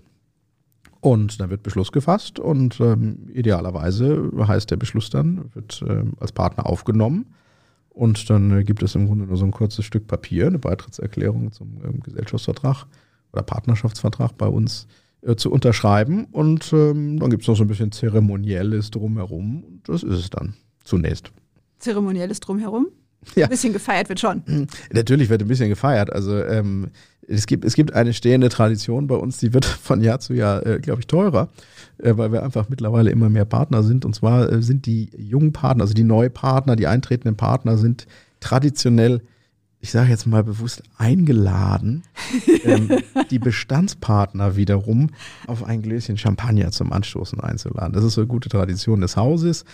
und dann wird Beschluss gefasst und ähm, idealerweise heißt der Beschluss dann, wird ähm, als Partner aufgenommen und dann äh, gibt es im Grunde nur so ein kurzes Stück Papier, eine Beitrittserklärung zum ähm, Gesellschaftsvertrag oder Partnerschaftsvertrag bei uns äh, zu unterschreiben. Und ähm, dann gibt es noch so ein bisschen Zeremonielles drumherum. Und das ist es dann zunächst. Zeremonielles drumherum? Ja. Ein bisschen gefeiert wird schon. Natürlich wird ein bisschen gefeiert. Also ähm, es, gibt, es gibt eine stehende Tradition bei uns, die wird von Jahr zu Jahr, äh, glaube ich, teurer, äh, weil wir einfach mittlerweile immer mehr Partner sind. Und zwar äh, sind die jungen Partner, also die Neupartner, die eintretenden Partner sind traditionell ich sage jetzt mal bewusst, eingeladen, ähm, die Bestandspartner wiederum auf ein Gläschen Champagner zum Anstoßen einzuladen. Das ist so eine gute Tradition des Hauses.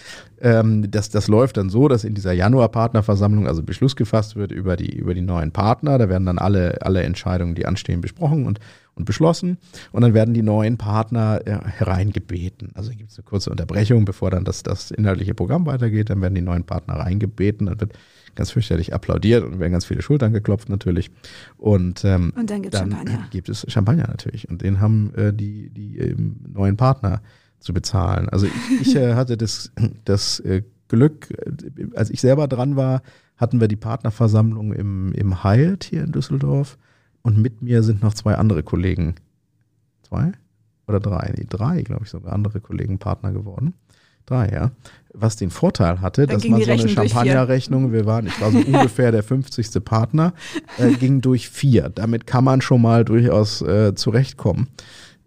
Ähm, das, das läuft dann so, dass in dieser Januar-Partnerversammlung also Beschluss gefasst wird über die, über die neuen Partner. Da werden dann alle, alle Entscheidungen, die anstehen, besprochen und, und beschlossen. Und dann werden die neuen Partner äh, hereingebeten. Also gibt es eine kurze Unterbrechung, bevor dann das, das inhaltliche Programm weitergeht. Dann werden die neuen Partner reingebeten. Dann wird ganz fürchterlich applaudiert und werden ganz viele Schultern geklopft natürlich. Und, ähm, und dann, dann Champagner. gibt es Champagner natürlich. Und den haben äh, die, die ähm, neuen Partner zu bezahlen. Also ich, ich äh, hatte das, das äh, Glück, äh, als ich selber dran war, hatten wir die Partnerversammlung im, im Hyatt hier in Düsseldorf. Und mit mir sind noch zwei andere Kollegen. Zwei? Oder drei? Nee, drei, glaube ich, sogar andere Kollegen Partner geworden. Ja was den Vorteil hatte, Dann dass man so eine Champagnerrechnung, wir waren, ich war so ungefähr der 50. Partner, äh, ging durch vier. Damit kann man schon mal durchaus äh, zurechtkommen.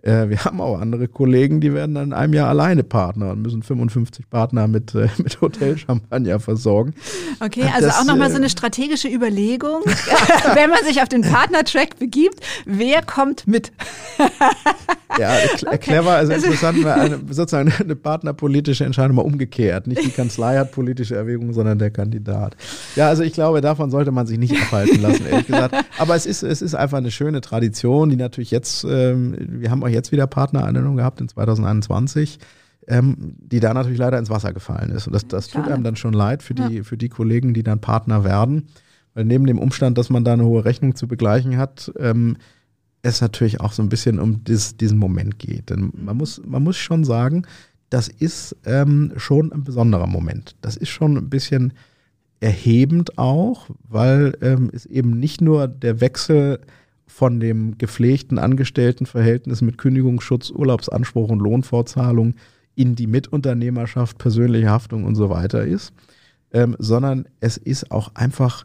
Äh, wir haben auch andere Kollegen, die werden dann in einem Jahr alleine Partner und müssen 55 Partner mit, äh, mit Hotelchampagner versorgen. Okay, also das, auch nochmal so eine äh, strategische Überlegung, wenn man sich auf den Partner-Track begibt, wer kommt mit? ja, okay. clever, also interessant, eine, sozusagen eine partnerpolitische Entscheidung mal umgekehrt. Nicht die Kanzlei hat politische Erwägungen, sondern der Kandidat. Ja, also ich glaube, davon sollte man sich nicht abhalten lassen, ehrlich gesagt. Aber es ist, es ist einfach eine schöne Tradition, die natürlich jetzt, ähm, wir haben auch jetzt wieder Partnerernennung gehabt in 2021, ähm, die da natürlich leider ins Wasser gefallen ist. Und das, das tut einem dann schon leid für die, ja. für die Kollegen, die dann Partner werden. Weil neben dem Umstand, dass man da eine hohe Rechnung zu begleichen hat, ähm, es natürlich auch so ein bisschen um dis, diesen Moment geht. Denn man muss, man muss schon sagen, das ist ähm, schon ein besonderer Moment. Das ist schon ein bisschen erhebend auch, weil ähm, es eben nicht nur der Wechsel von dem gepflegten Angestelltenverhältnis mit Kündigungsschutz, Urlaubsanspruch und Lohnfortzahlung in die Mitunternehmerschaft, persönliche Haftung und so weiter ist, ähm, sondern es ist auch einfach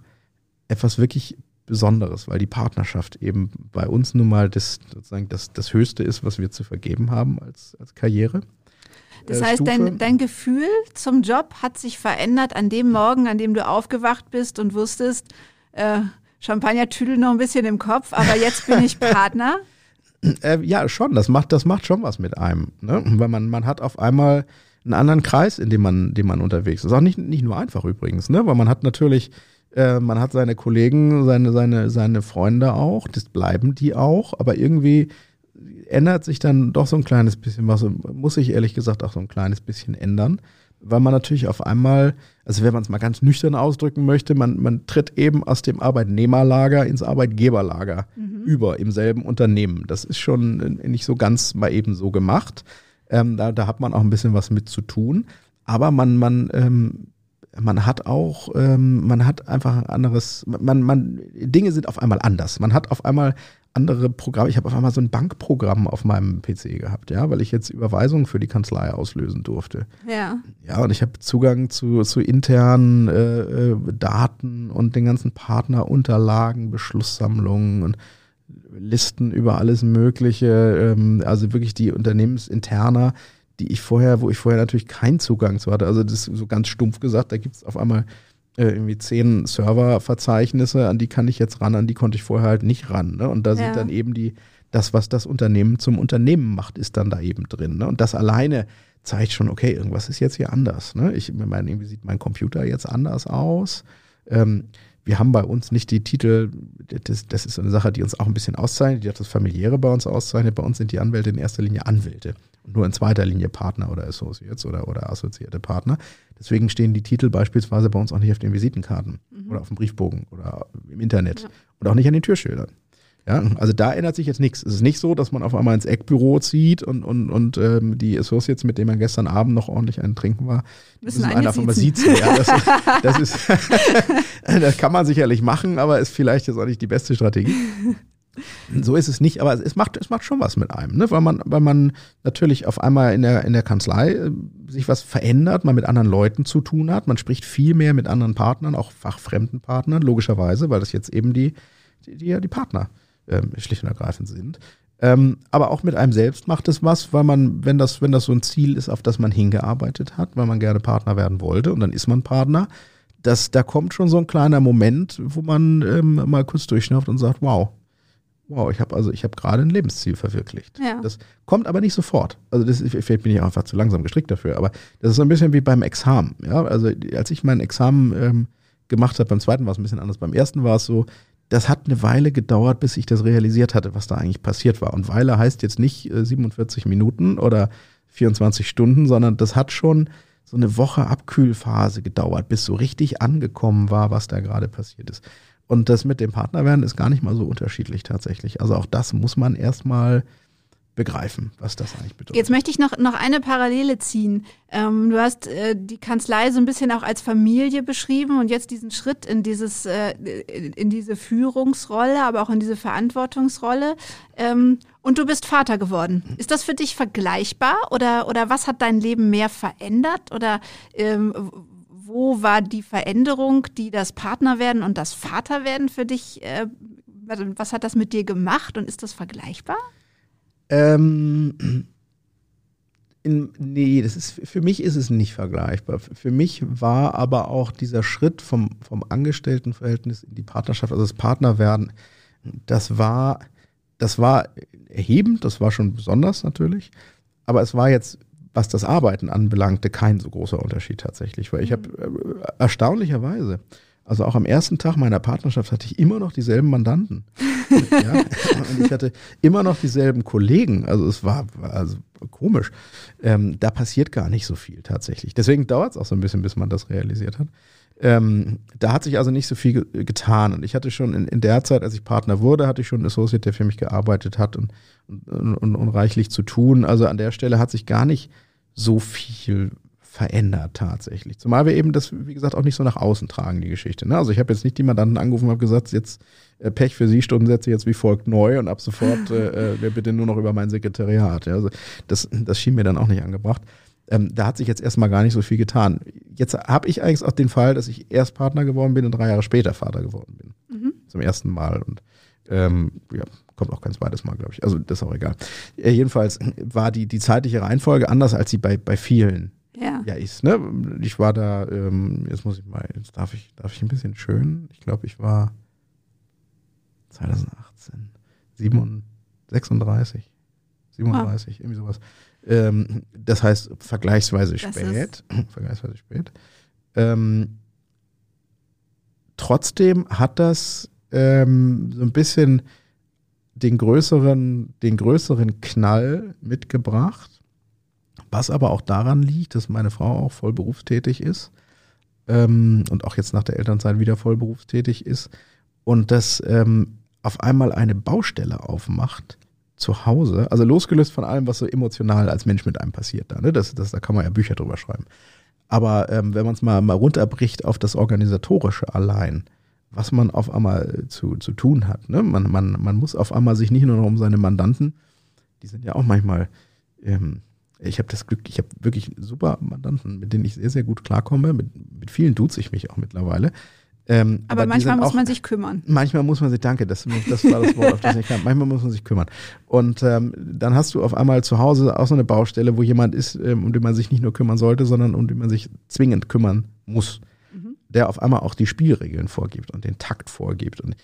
etwas wirklich Besonderes, weil die Partnerschaft eben bei uns nun mal das, sozusagen das, das Höchste ist, was wir zu vergeben haben als, als Karriere. Das äh, heißt, dein, dein Gefühl zum Job hat sich verändert an dem Morgen, an dem du aufgewacht bist und wusstest, äh, Champagner-Tüdel noch ein bisschen im Kopf, aber jetzt bin ich Partner. Äh, ja, schon. Das macht, das macht schon was mit einem. Ne? Weil man, man hat auf einmal einen anderen Kreis, in dem man, dem man unterwegs ist. Auch nicht, nicht nur einfach übrigens, ne? Weil man hat natürlich, äh, man hat seine Kollegen, seine, seine, seine Freunde auch, das bleiben die auch, aber irgendwie ändert sich dann doch so ein kleines bisschen was, muss sich ehrlich gesagt auch so ein kleines bisschen ändern weil man natürlich auf einmal, also wenn man es mal ganz nüchtern ausdrücken möchte, man, man tritt eben aus dem Arbeitnehmerlager ins Arbeitgeberlager mhm. über im selben Unternehmen. Das ist schon nicht so ganz mal eben so gemacht. Ähm, da, da hat man auch ein bisschen was mit zu tun. Aber man, man, ähm, man hat auch, ähm, man hat einfach ein anderes, man, man, Dinge sind auf einmal anders. Man hat auf einmal andere Programme. Ich habe auf einmal so ein Bankprogramm auf meinem PC gehabt, ja, weil ich jetzt Überweisungen für die Kanzlei auslösen durfte. Ja. Ja, und ich habe Zugang zu, zu internen äh, äh, Daten und den ganzen Partnerunterlagen, Beschlusssammlungen und Listen über alles Mögliche. Ähm, also wirklich die Unternehmensinterner, die ich vorher, wo ich vorher natürlich keinen Zugang zu hatte. Also das ist so ganz stumpf gesagt, da gibt es auf einmal äh, irgendwie zehn Serververzeichnisse, an die kann ich jetzt ran, an die konnte ich vorher halt nicht ran. Ne? Und da ja. sind dann eben die, das, was das Unternehmen zum Unternehmen macht, ist dann da eben drin. Ne? Und das alleine zeigt schon, okay, irgendwas ist jetzt hier anders. Ne? Ich meine, irgendwie sieht mein Computer jetzt anders aus. Ähm, wir haben bei uns nicht die Titel, das, das ist so eine Sache, die uns auch ein bisschen auszeichnet, die hat das Familiäre bei uns auszeichnet. Bei uns sind die Anwälte in erster Linie Anwälte nur in zweiter Linie Partner oder Associates oder, oder assoziierte Partner. Deswegen stehen die Titel beispielsweise bei uns auch nicht auf den Visitenkarten mhm. oder auf dem Briefbogen oder im Internet ja. und auch nicht an den Türschildern. Ja, also da ändert sich jetzt nichts. Es ist nicht so, dass man auf einmal ins Eckbüro zieht und, und, und ähm, die Associates, mit denen man gestern Abend noch ordentlich einen Trinken war, müssen, müssen einen auf einmal siezen. Ja, das, ist, das, ist, das kann man sicherlich machen, aber ist vielleicht jetzt auch nicht die beste Strategie. So ist es nicht, aber es macht, es macht schon was mit einem, ne? weil, man, weil man natürlich auf einmal in der, in der Kanzlei äh, sich was verändert, man mit anderen Leuten zu tun hat, man spricht viel mehr mit anderen Partnern, auch fachfremden Partnern, logischerweise, weil das jetzt eben die, die, die, die Partner ähm, schlicht und ergreifend sind. Ähm, aber auch mit einem selbst macht es was, weil man, wenn das, wenn das so ein Ziel ist, auf das man hingearbeitet hat, weil man gerne Partner werden wollte und dann ist man Partner, das, da kommt schon so ein kleiner Moment, wo man ähm, mal kurz durchschnauft und sagt, wow, wow, ich habe also ich habe gerade ein Lebensziel verwirklicht. Ja. Das kommt aber nicht sofort. Also das vielleicht bin ich einfach zu langsam gestrickt dafür, aber das ist so ein bisschen wie beim Examen. Ja, also als ich mein Examen ähm, gemacht habe, beim zweiten war es ein bisschen anders. Beim ersten war es so, das hat eine Weile gedauert, bis ich das realisiert hatte, was da eigentlich passiert war. Und Weile heißt jetzt nicht äh, 47 Minuten oder 24 Stunden, sondern das hat schon so eine Woche Abkühlphase gedauert, bis so richtig angekommen war, was da gerade passiert ist. Und das mit dem Partnerwerden ist gar nicht mal so unterschiedlich tatsächlich. Also auch das muss man erstmal begreifen, was das eigentlich bedeutet. Jetzt möchte ich noch, noch eine Parallele ziehen. Ähm, du hast äh, die Kanzlei so ein bisschen auch als Familie beschrieben und jetzt diesen Schritt in dieses, äh, in diese Führungsrolle, aber auch in diese Verantwortungsrolle. Ähm, und du bist Vater geworden. Ist das für dich vergleichbar oder, oder was hat dein Leben mehr verändert oder ähm, wo war die Veränderung, die das Partnerwerden und das Vaterwerden für dich, äh, was hat das mit dir gemacht und ist das vergleichbar? Ähm, in, nee, das ist, für mich ist es nicht vergleichbar. Für mich war aber auch dieser Schritt vom, vom Angestelltenverhältnis in die Partnerschaft, also das Partnerwerden, das war, das war erhebend, das war schon besonders natürlich, aber es war jetzt, was das Arbeiten anbelangte, kein so großer Unterschied tatsächlich, weil ich habe äh, erstaunlicherweise, also auch am ersten Tag meiner Partnerschaft hatte ich immer noch dieselben Mandanten. ja? Und ich hatte immer noch dieselben Kollegen. Also es war, war also komisch. Ähm, da passiert gar nicht so viel tatsächlich. Deswegen dauert es auch so ein bisschen, bis man das realisiert hat. Ähm, da hat sich also nicht so viel ge getan. Und ich hatte schon in, in, der Zeit, als ich Partner wurde, hatte ich schon einen Associate, der für mich gearbeitet hat und, und, und, und reichlich zu tun. Also an der Stelle hat sich gar nicht so viel verändert tatsächlich. Zumal wir eben das, wie gesagt, auch nicht so nach außen tragen, die Geschichte. Ne? Also ich habe jetzt nicht die Mandanten angerufen und habe gesagt, jetzt äh, Pech für Sie, Stundensätze jetzt wie folgt neu und ab sofort äh, äh, bitte nur noch über mein Sekretariat. Ja? Also das, das schien mir dann auch nicht angebracht. Ähm, da hat sich jetzt erstmal gar nicht so viel getan. Jetzt habe ich eigentlich auch den Fall, dass ich erst Partner geworden bin und drei Jahre später Vater geworden bin. Mhm. Zum ersten Mal. Und ähm, ja, kommt auch kein zweites Mal, glaube ich. Also das ist auch egal. Äh, jedenfalls war die, die zeitliche Reihenfolge anders, als sie bei, bei vielen ja. ja ist. Ne? Ich war da, ähm, jetzt muss ich mal, jetzt darf ich, darf ich ein bisschen schön. Ich glaube, ich war 2018, 37, 36, 37, ah. irgendwie sowas. Ähm, das heißt vergleichsweise das spät. vergleichsweise spät. Ähm, trotzdem hat das ähm, so ein bisschen den größeren, den größeren Knall mitgebracht was aber auch daran liegt, dass meine Frau auch voll berufstätig ist ähm, und auch jetzt nach der Elternzeit wieder voll berufstätig ist und dass ähm, auf einmal eine Baustelle aufmacht zu Hause, also losgelöst von allem, was so emotional als Mensch mit einem passiert da, ne? das, das, da kann man ja Bücher drüber schreiben. Aber ähm, wenn man es mal, mal runterbricht auf das Organisatorische allein, was man auf einmal zu, zu tun hat. Ne? Man, man, man muss auf einmal sich nicht nur noch um seine Mandanten, die sind ja auch manchmal ähm, ich habe das Glück, ich habe wirklich super Mandanten, mit denen ich sehr, sehr gut klarkomme. Mit, mit vielen duze ich mich auch mittlerweile. Ähm, aber, aber manchmal muss auch, man sich kümmern. Manchmal muss man sich, danke, das, das war das Wort, auf das ich kam. Manchmal muss man sich kümmern. Und ähm, dann hast du auf einmal zu Hause auch so eine Baustelle, wo jemand ist, ähm, um den man sich nicht nur kümmern sollte, sondern um den man sich zwingend kümmern muss. Der auf einmal auch die Spielregeln vorgibt und den Takt vorgibt. Und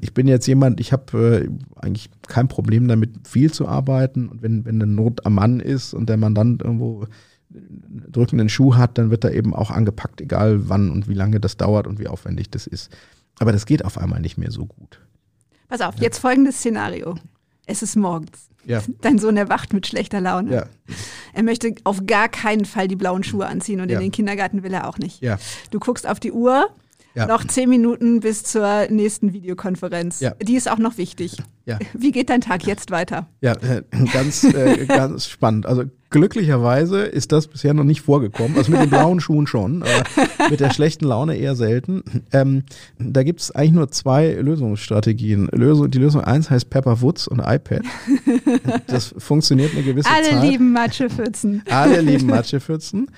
ich bin jetzt jemand, ich habe äh, eigentlich kein Problem damit, viel zu arbeiten. Und wenn, wenn eine Not am Mann ist und der Mandant irgendwo einen drückenden Schuh hat, dann wird er eben auch angepackt, egal wann und wie lange das dauert und wie aufwendig das ist. Aber das geht auf einmal nicht mehr so gut. Pass auf, ja. jetzt folgendes Szenario. Es ist morgens. Ja. Dein Sohn erwacht mit schlechter Laune. Ja. Er möchte auf gar keinen Fall die blauen Schuhe anziehen und in den Kindergarten will er auch nicht. Du guckst auf die Uhr, ja. Noch zehn Minuten bis zur nächsten Videokonferenz. Ja. Die ist auch noch wichtig. Ja. Wie geht dein Tag jetzt weiter? Ja, äh, ganz, äh, ganz spannend. Also glücklicherweise ist das bisher noch nicht vorgekommen. Also mit den blauen Schuhen schon, aber mit der schlechten Laune eher selten. Ähm, da gibt es eigentlich nur zwei Lösungsstrategien. Lösung, die Lösung eins heißt Pepper Woods und iPad. Das funktioniert eine gewisse Alle Zeit. Alle lieben Matschepfützen. Alle lieben Matschepfützen.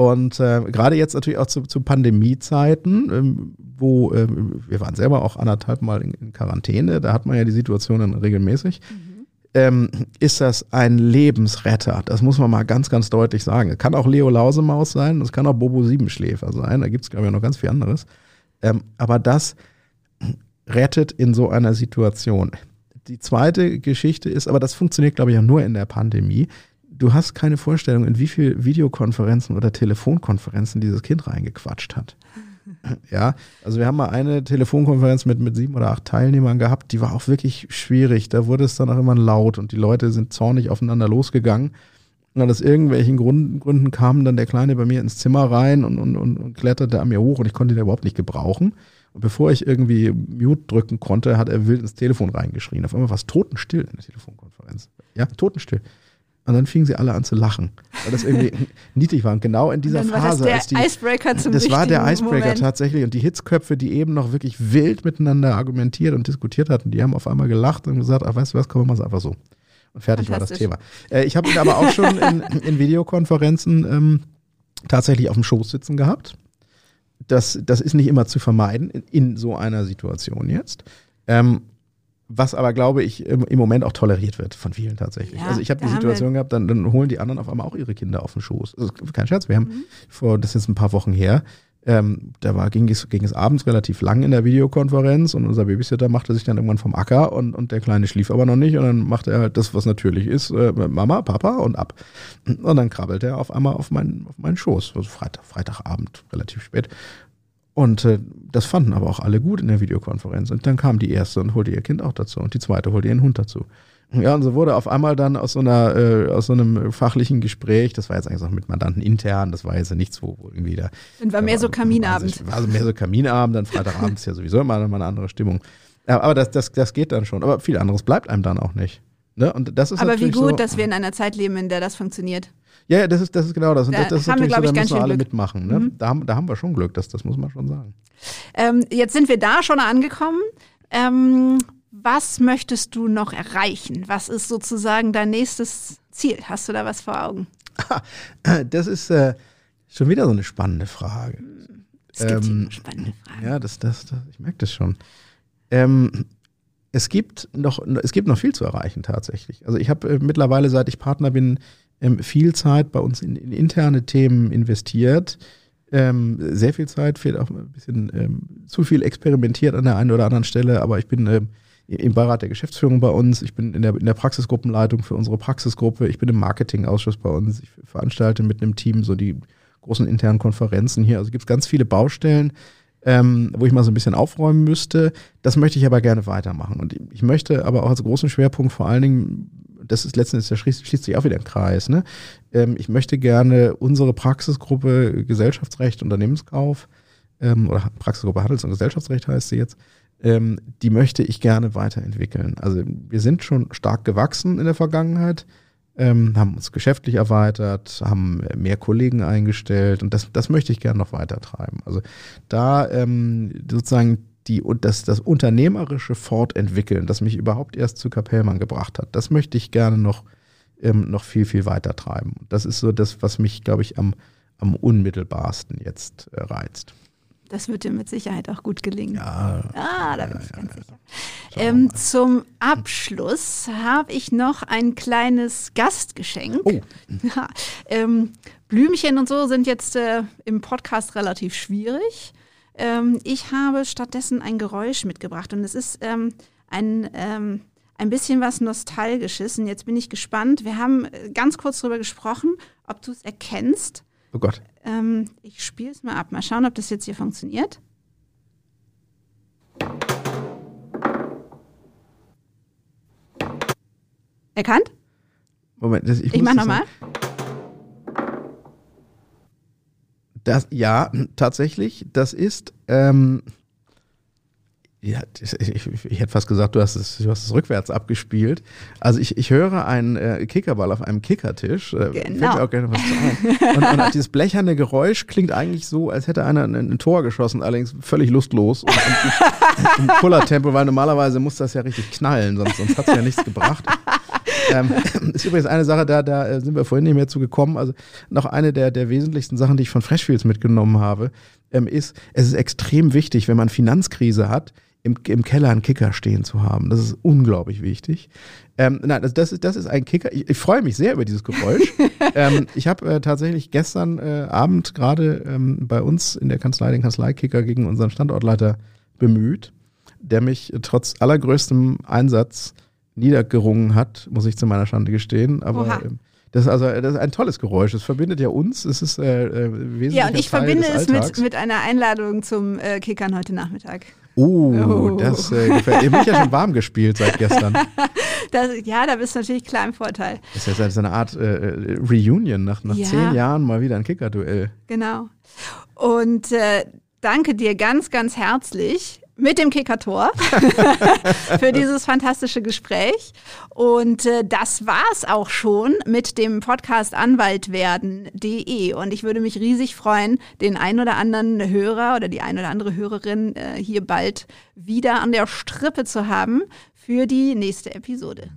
Und äh, gerade jetzt natürlich auch zu, zu Pandemiezeiten, ähm, wo äh, wir waren selber auch anderthalb Mal in, in, Quarantäne, da hat man ja die Situation dann regelmäßig. Mhm. Ähm, ist das ein Lebensretter? Das muss man mal ganz, ganz deutlich sagen. Es kann auch Leo Lausemaus sein, es kann auch Bobo Siebenschläfer sein, da gibt es, glaube ich, noch ganz viel anderes. Ähm, aber das rettet in so einer Situation. Die zweite Geschichte ist, aber das funktioniert, glaube ich, auch nur in der Pandemie du hast keine Vorstellung, in wie viel Videokonferenzen oder Telefonkonferenzen dieses Kind reingequatscht hat. Ja, also wir haben mal eine Telefonkonferenz mit, mit sieben oder acht Teilnehmern gehabt, die war auch wirklich schwierig. Da wurde es dann auch immer laut und die Leute sind zornig aufeinander losgegangen. Und aus irgendwelchen Gründen, Gründen kam dann der Kleine bei mir ins Zimmer rein und, und, und, und kletterte an mir hoch und ich konnte ihn überhaupt nicht gebrauchen. Und bevor ich irgendwie Mute drücken konnte, hat er wild ins Telefon reingeschrien. Auf einmal war es totenstill in der Telefonkonferenz. Ja, totenstill. Und dann fingen sie alle an zu lachen, weil das irgendwie niedlich war. Und genau in dieser Phase. War das der die, Icebreaker zum Das war der Icebreaker Moment. tatsächlich. Und die Hitzköpfe, die eben noch wirklich wild miteinander argumentiert und diskutiert hatten, die haben auf einmal gelacht und gesagt, ach, weißt du was, komm, wir machen es einfach so. Und fertig war das Thema. Äh, ich habe ihn aber auch schon in, in Videokonferenzen ähm, tatsächlich auf dem Schoß sitzen gehabt. Das, das ist nicht immer zu vermeiden in, in so einer Situation jetzt. Ähm, was aber, glaube ich, im, Moment auch toleriert wird von vielen tatsächlich. Ja, also ich habe die Situation gehabt, dann, dann, holen die anderen auf einmal auch ihre Kinder auf den Schoß. Also kein Scherz, wir haben mhm. vor, das ist jetzt ein paar Wochen her, ähm, da war, ging, es, ging es abends relativ lang in der Videokonferenz und unser Babysitter machte sich dann irgendwann vom Acker und, und der Kleine schlief aber noch nicht und dann machte er halt das, was natürlich ist, äh, Mama, Papa und ab. Und dann krabbelt er auf einmal auf meinen, auf meinen Schoß, also Freitag, Freitagabend, relativ spät. Und äh, das fanden aber auch alle gut in der Videokonferenz. Und dann kam die erste und holte ihr Kind auch dazu und die zweite holte ihren Hund dazu. Ja, und so wurde auf einmal dann aus so einer, äh, aus so einem fachlichen Gespräch, das war jetzt eigentlich auch mit Mandanten intern, das war jetzt nichts, wo, wo irgendwie da. Und war mehr so Kaminabend. War, also mehr so Kaminabend, dann Freitagabend ist ja sowieso immer eine andere Stimmung. Aber das, das, das geht dann schon. Aber viel anderes bleibt einem dann auch nicht. Ne? Und das ist aber wie gut, so, dass wir in einer Zeit leben, in der das funktioniert. Ja, das ist, das ist genau das. Und da das, das ist haben wir, so, da müssen wir alle Glück. mitmachen. Ne? Mhm. Da, haben, da haben wir schon Glück, das, das muss man schon sagen. Ähm, jetzt sind wir da schon angekommen. Ähm, was möchtest du noch erreichen? Was ist sozusagen dein nächstes Ziel? Hast du da was vor Augen? Das ist äh, schon wieder so eine spannende Frage. Es gibt ähm, spannende Fragen. Ja, das, das, das, ich merke das schon. Ähm, es gibt noch, es gibt noch viel zu erreichen tatsächlich. Also ich habe äh, mittlerweile, seit ich Partner bin, ähm, viel Zeit bei uns in, in interne Themen investiert. Ähm, sehr viel Zeit, fehlt auch ein bisschen ähm, zu viel experimentiert an der einen oder anderen Stelle, aber ich bin ähm, im Beirat der Geschäftsführung bei uns, ich bin in der, in der Praxisgruppenleitung für unsere Praxisgruppe, ich bin im Marketingausschuss bei uns, ich veranstalte mit einem Team so die großen internen Konferenzen hier. Also gibt es ganz viele Baustellen, ähm, wo ich mal so ein bisschen aufräumen müsste. Das möchte ich aber gerne weitermachen. Und ich möchte aber auch als großen Schwerpunkt vor allen Dingen, das ist letztendlich, da schließt, schließt sich auch wieder ein Kreis, ne? Ähm, ich möchte gerne unsere Praxisgruppe Gesellschaftsrecht, Unternehmenskauf ähm, oder Praxisgruppe Handels- und Gesellschaftsrecht heißt sie jetzt, ähm, die möchte ich gerne weiterentwickeln. Also wir sind schon stark gewachsen in der Vergangenheit, ähm, haben uns geschäftlich erweitert, haben mehr Kollegen eingestellt und das, das möchte ich gerne noch weiter treiben. Also da ähm, sozusagen die, das, das unternehmerische Fortentwickeln, das mich überhaupt erst zu Kapellmann gebracht hat, das möchte ich gerne noch, ähm, noch viel, viel weiter treiben. Das ist so das, was mich, glaube ich, am, am unmittelbarsten jetzt äh, reizt. Das wird dir mit Sicherheit auch gut gelingen. Ja. Ah, da bin ja, ich ganz ja, sicher. Ähm, zum Abschluss habe ich noch ein kleines Gastgeschenk. Oh. Ähm, Blümchen und so sind jetzt äh, im Podcast relativ schwierig. Ähm, ich habe stattdessen ein Geräusch mitgebracht und es ist ähm, ein, ähm, ein bisschen was Nostalgisches. Und jetzt bin ich gespannt. Wir haben äh, ganz kurz darüber gesprochen, ob du es erkennst. Oh Gott. Ähm, ich spiele es mal ab. Mal schauen, ob das jetzt hier funktioniert. Erkannt? Moment, das, ich, ich mach nochmal. Das, ja, tatsächlich, das ist, ähm, ja, ich, ich, hätte fast gesagt, du hast es, du hast es rückwärts abgespielt. Also ich, ich höre einen äh, Kickerball auf einem Kickertisch. Äh, genau. Mir auch gerne was zu ein. Und, und dieses blecherne Geräusch klingt eigentlich so, als hätte einer ein, ein Tor geschossen, allerdings völlig lustlos und, und im Kullertempo, weil normalerweise muss das ja richtig knallen, sonst, sonst hat es ja nichts gebracht. Ähm, ist übrigens eine Sache, da, da äh, sind wir vorhin nicht mehr zu gekommen. Also noch eine der, der wesentlichsten Sachen, die ich von Freshfields mitgenommen habe, ähm, ist, es ist extrem wichtig, wenn man Finanzkrise hat, im, im Keller einen Kicker stehen zu haben. Das ist unglaublich wichtig. Ähm, nein, das, das, ist, das ist ein Kicker. Ich, ich freue mich sehr über dieses Geräusch. ähm, ich habe äh, tatsächlich gestern äh, Abend gerade ähm, bei uns in der Kanzlei den Kanzleikicker gegen unseren Standortleiter bemüht, der mich trotz allergrößtem Einsatz niedergerungen hat, muss ich zu meiner Schande gestehen. Aber ähm, das ist also das ist ein tolles Geräusch. Es verbindet ja uns. Es ist äh, äh wesentlich Ja, und ich Teil verbinde es mit, mit einer Einladung zum äh, Kickern heute Nachmittag. Oh, oh. das äh, gefällt. Ihr habt ja schon warm gespielt seit gestern. Das, ja, da bist du natürlich klar im Vorteil. Das ist ja so eine Art äh, äh, Reunion nach, nach ja. zehn Jahren mal wieder ein Kicker-Duell. Genau. Und äh, danke dir ganz, ganz herzlich mit dem Kickertor für dieses fantastische Gespräch. Und äh, das war's auch schon mit dem Podcast Anwaltwerden.de. Und ich würde mich riesig freuen, den ein oder anderen Hörer oder die ein oder andere Hörerin äh, hier bald wieder an der Strippe zu haben für die nächste Episode.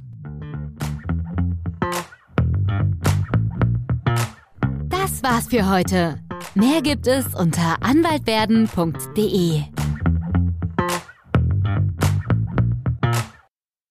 Das war's für heute. Mehr gibt es unter anwaltwerden.de.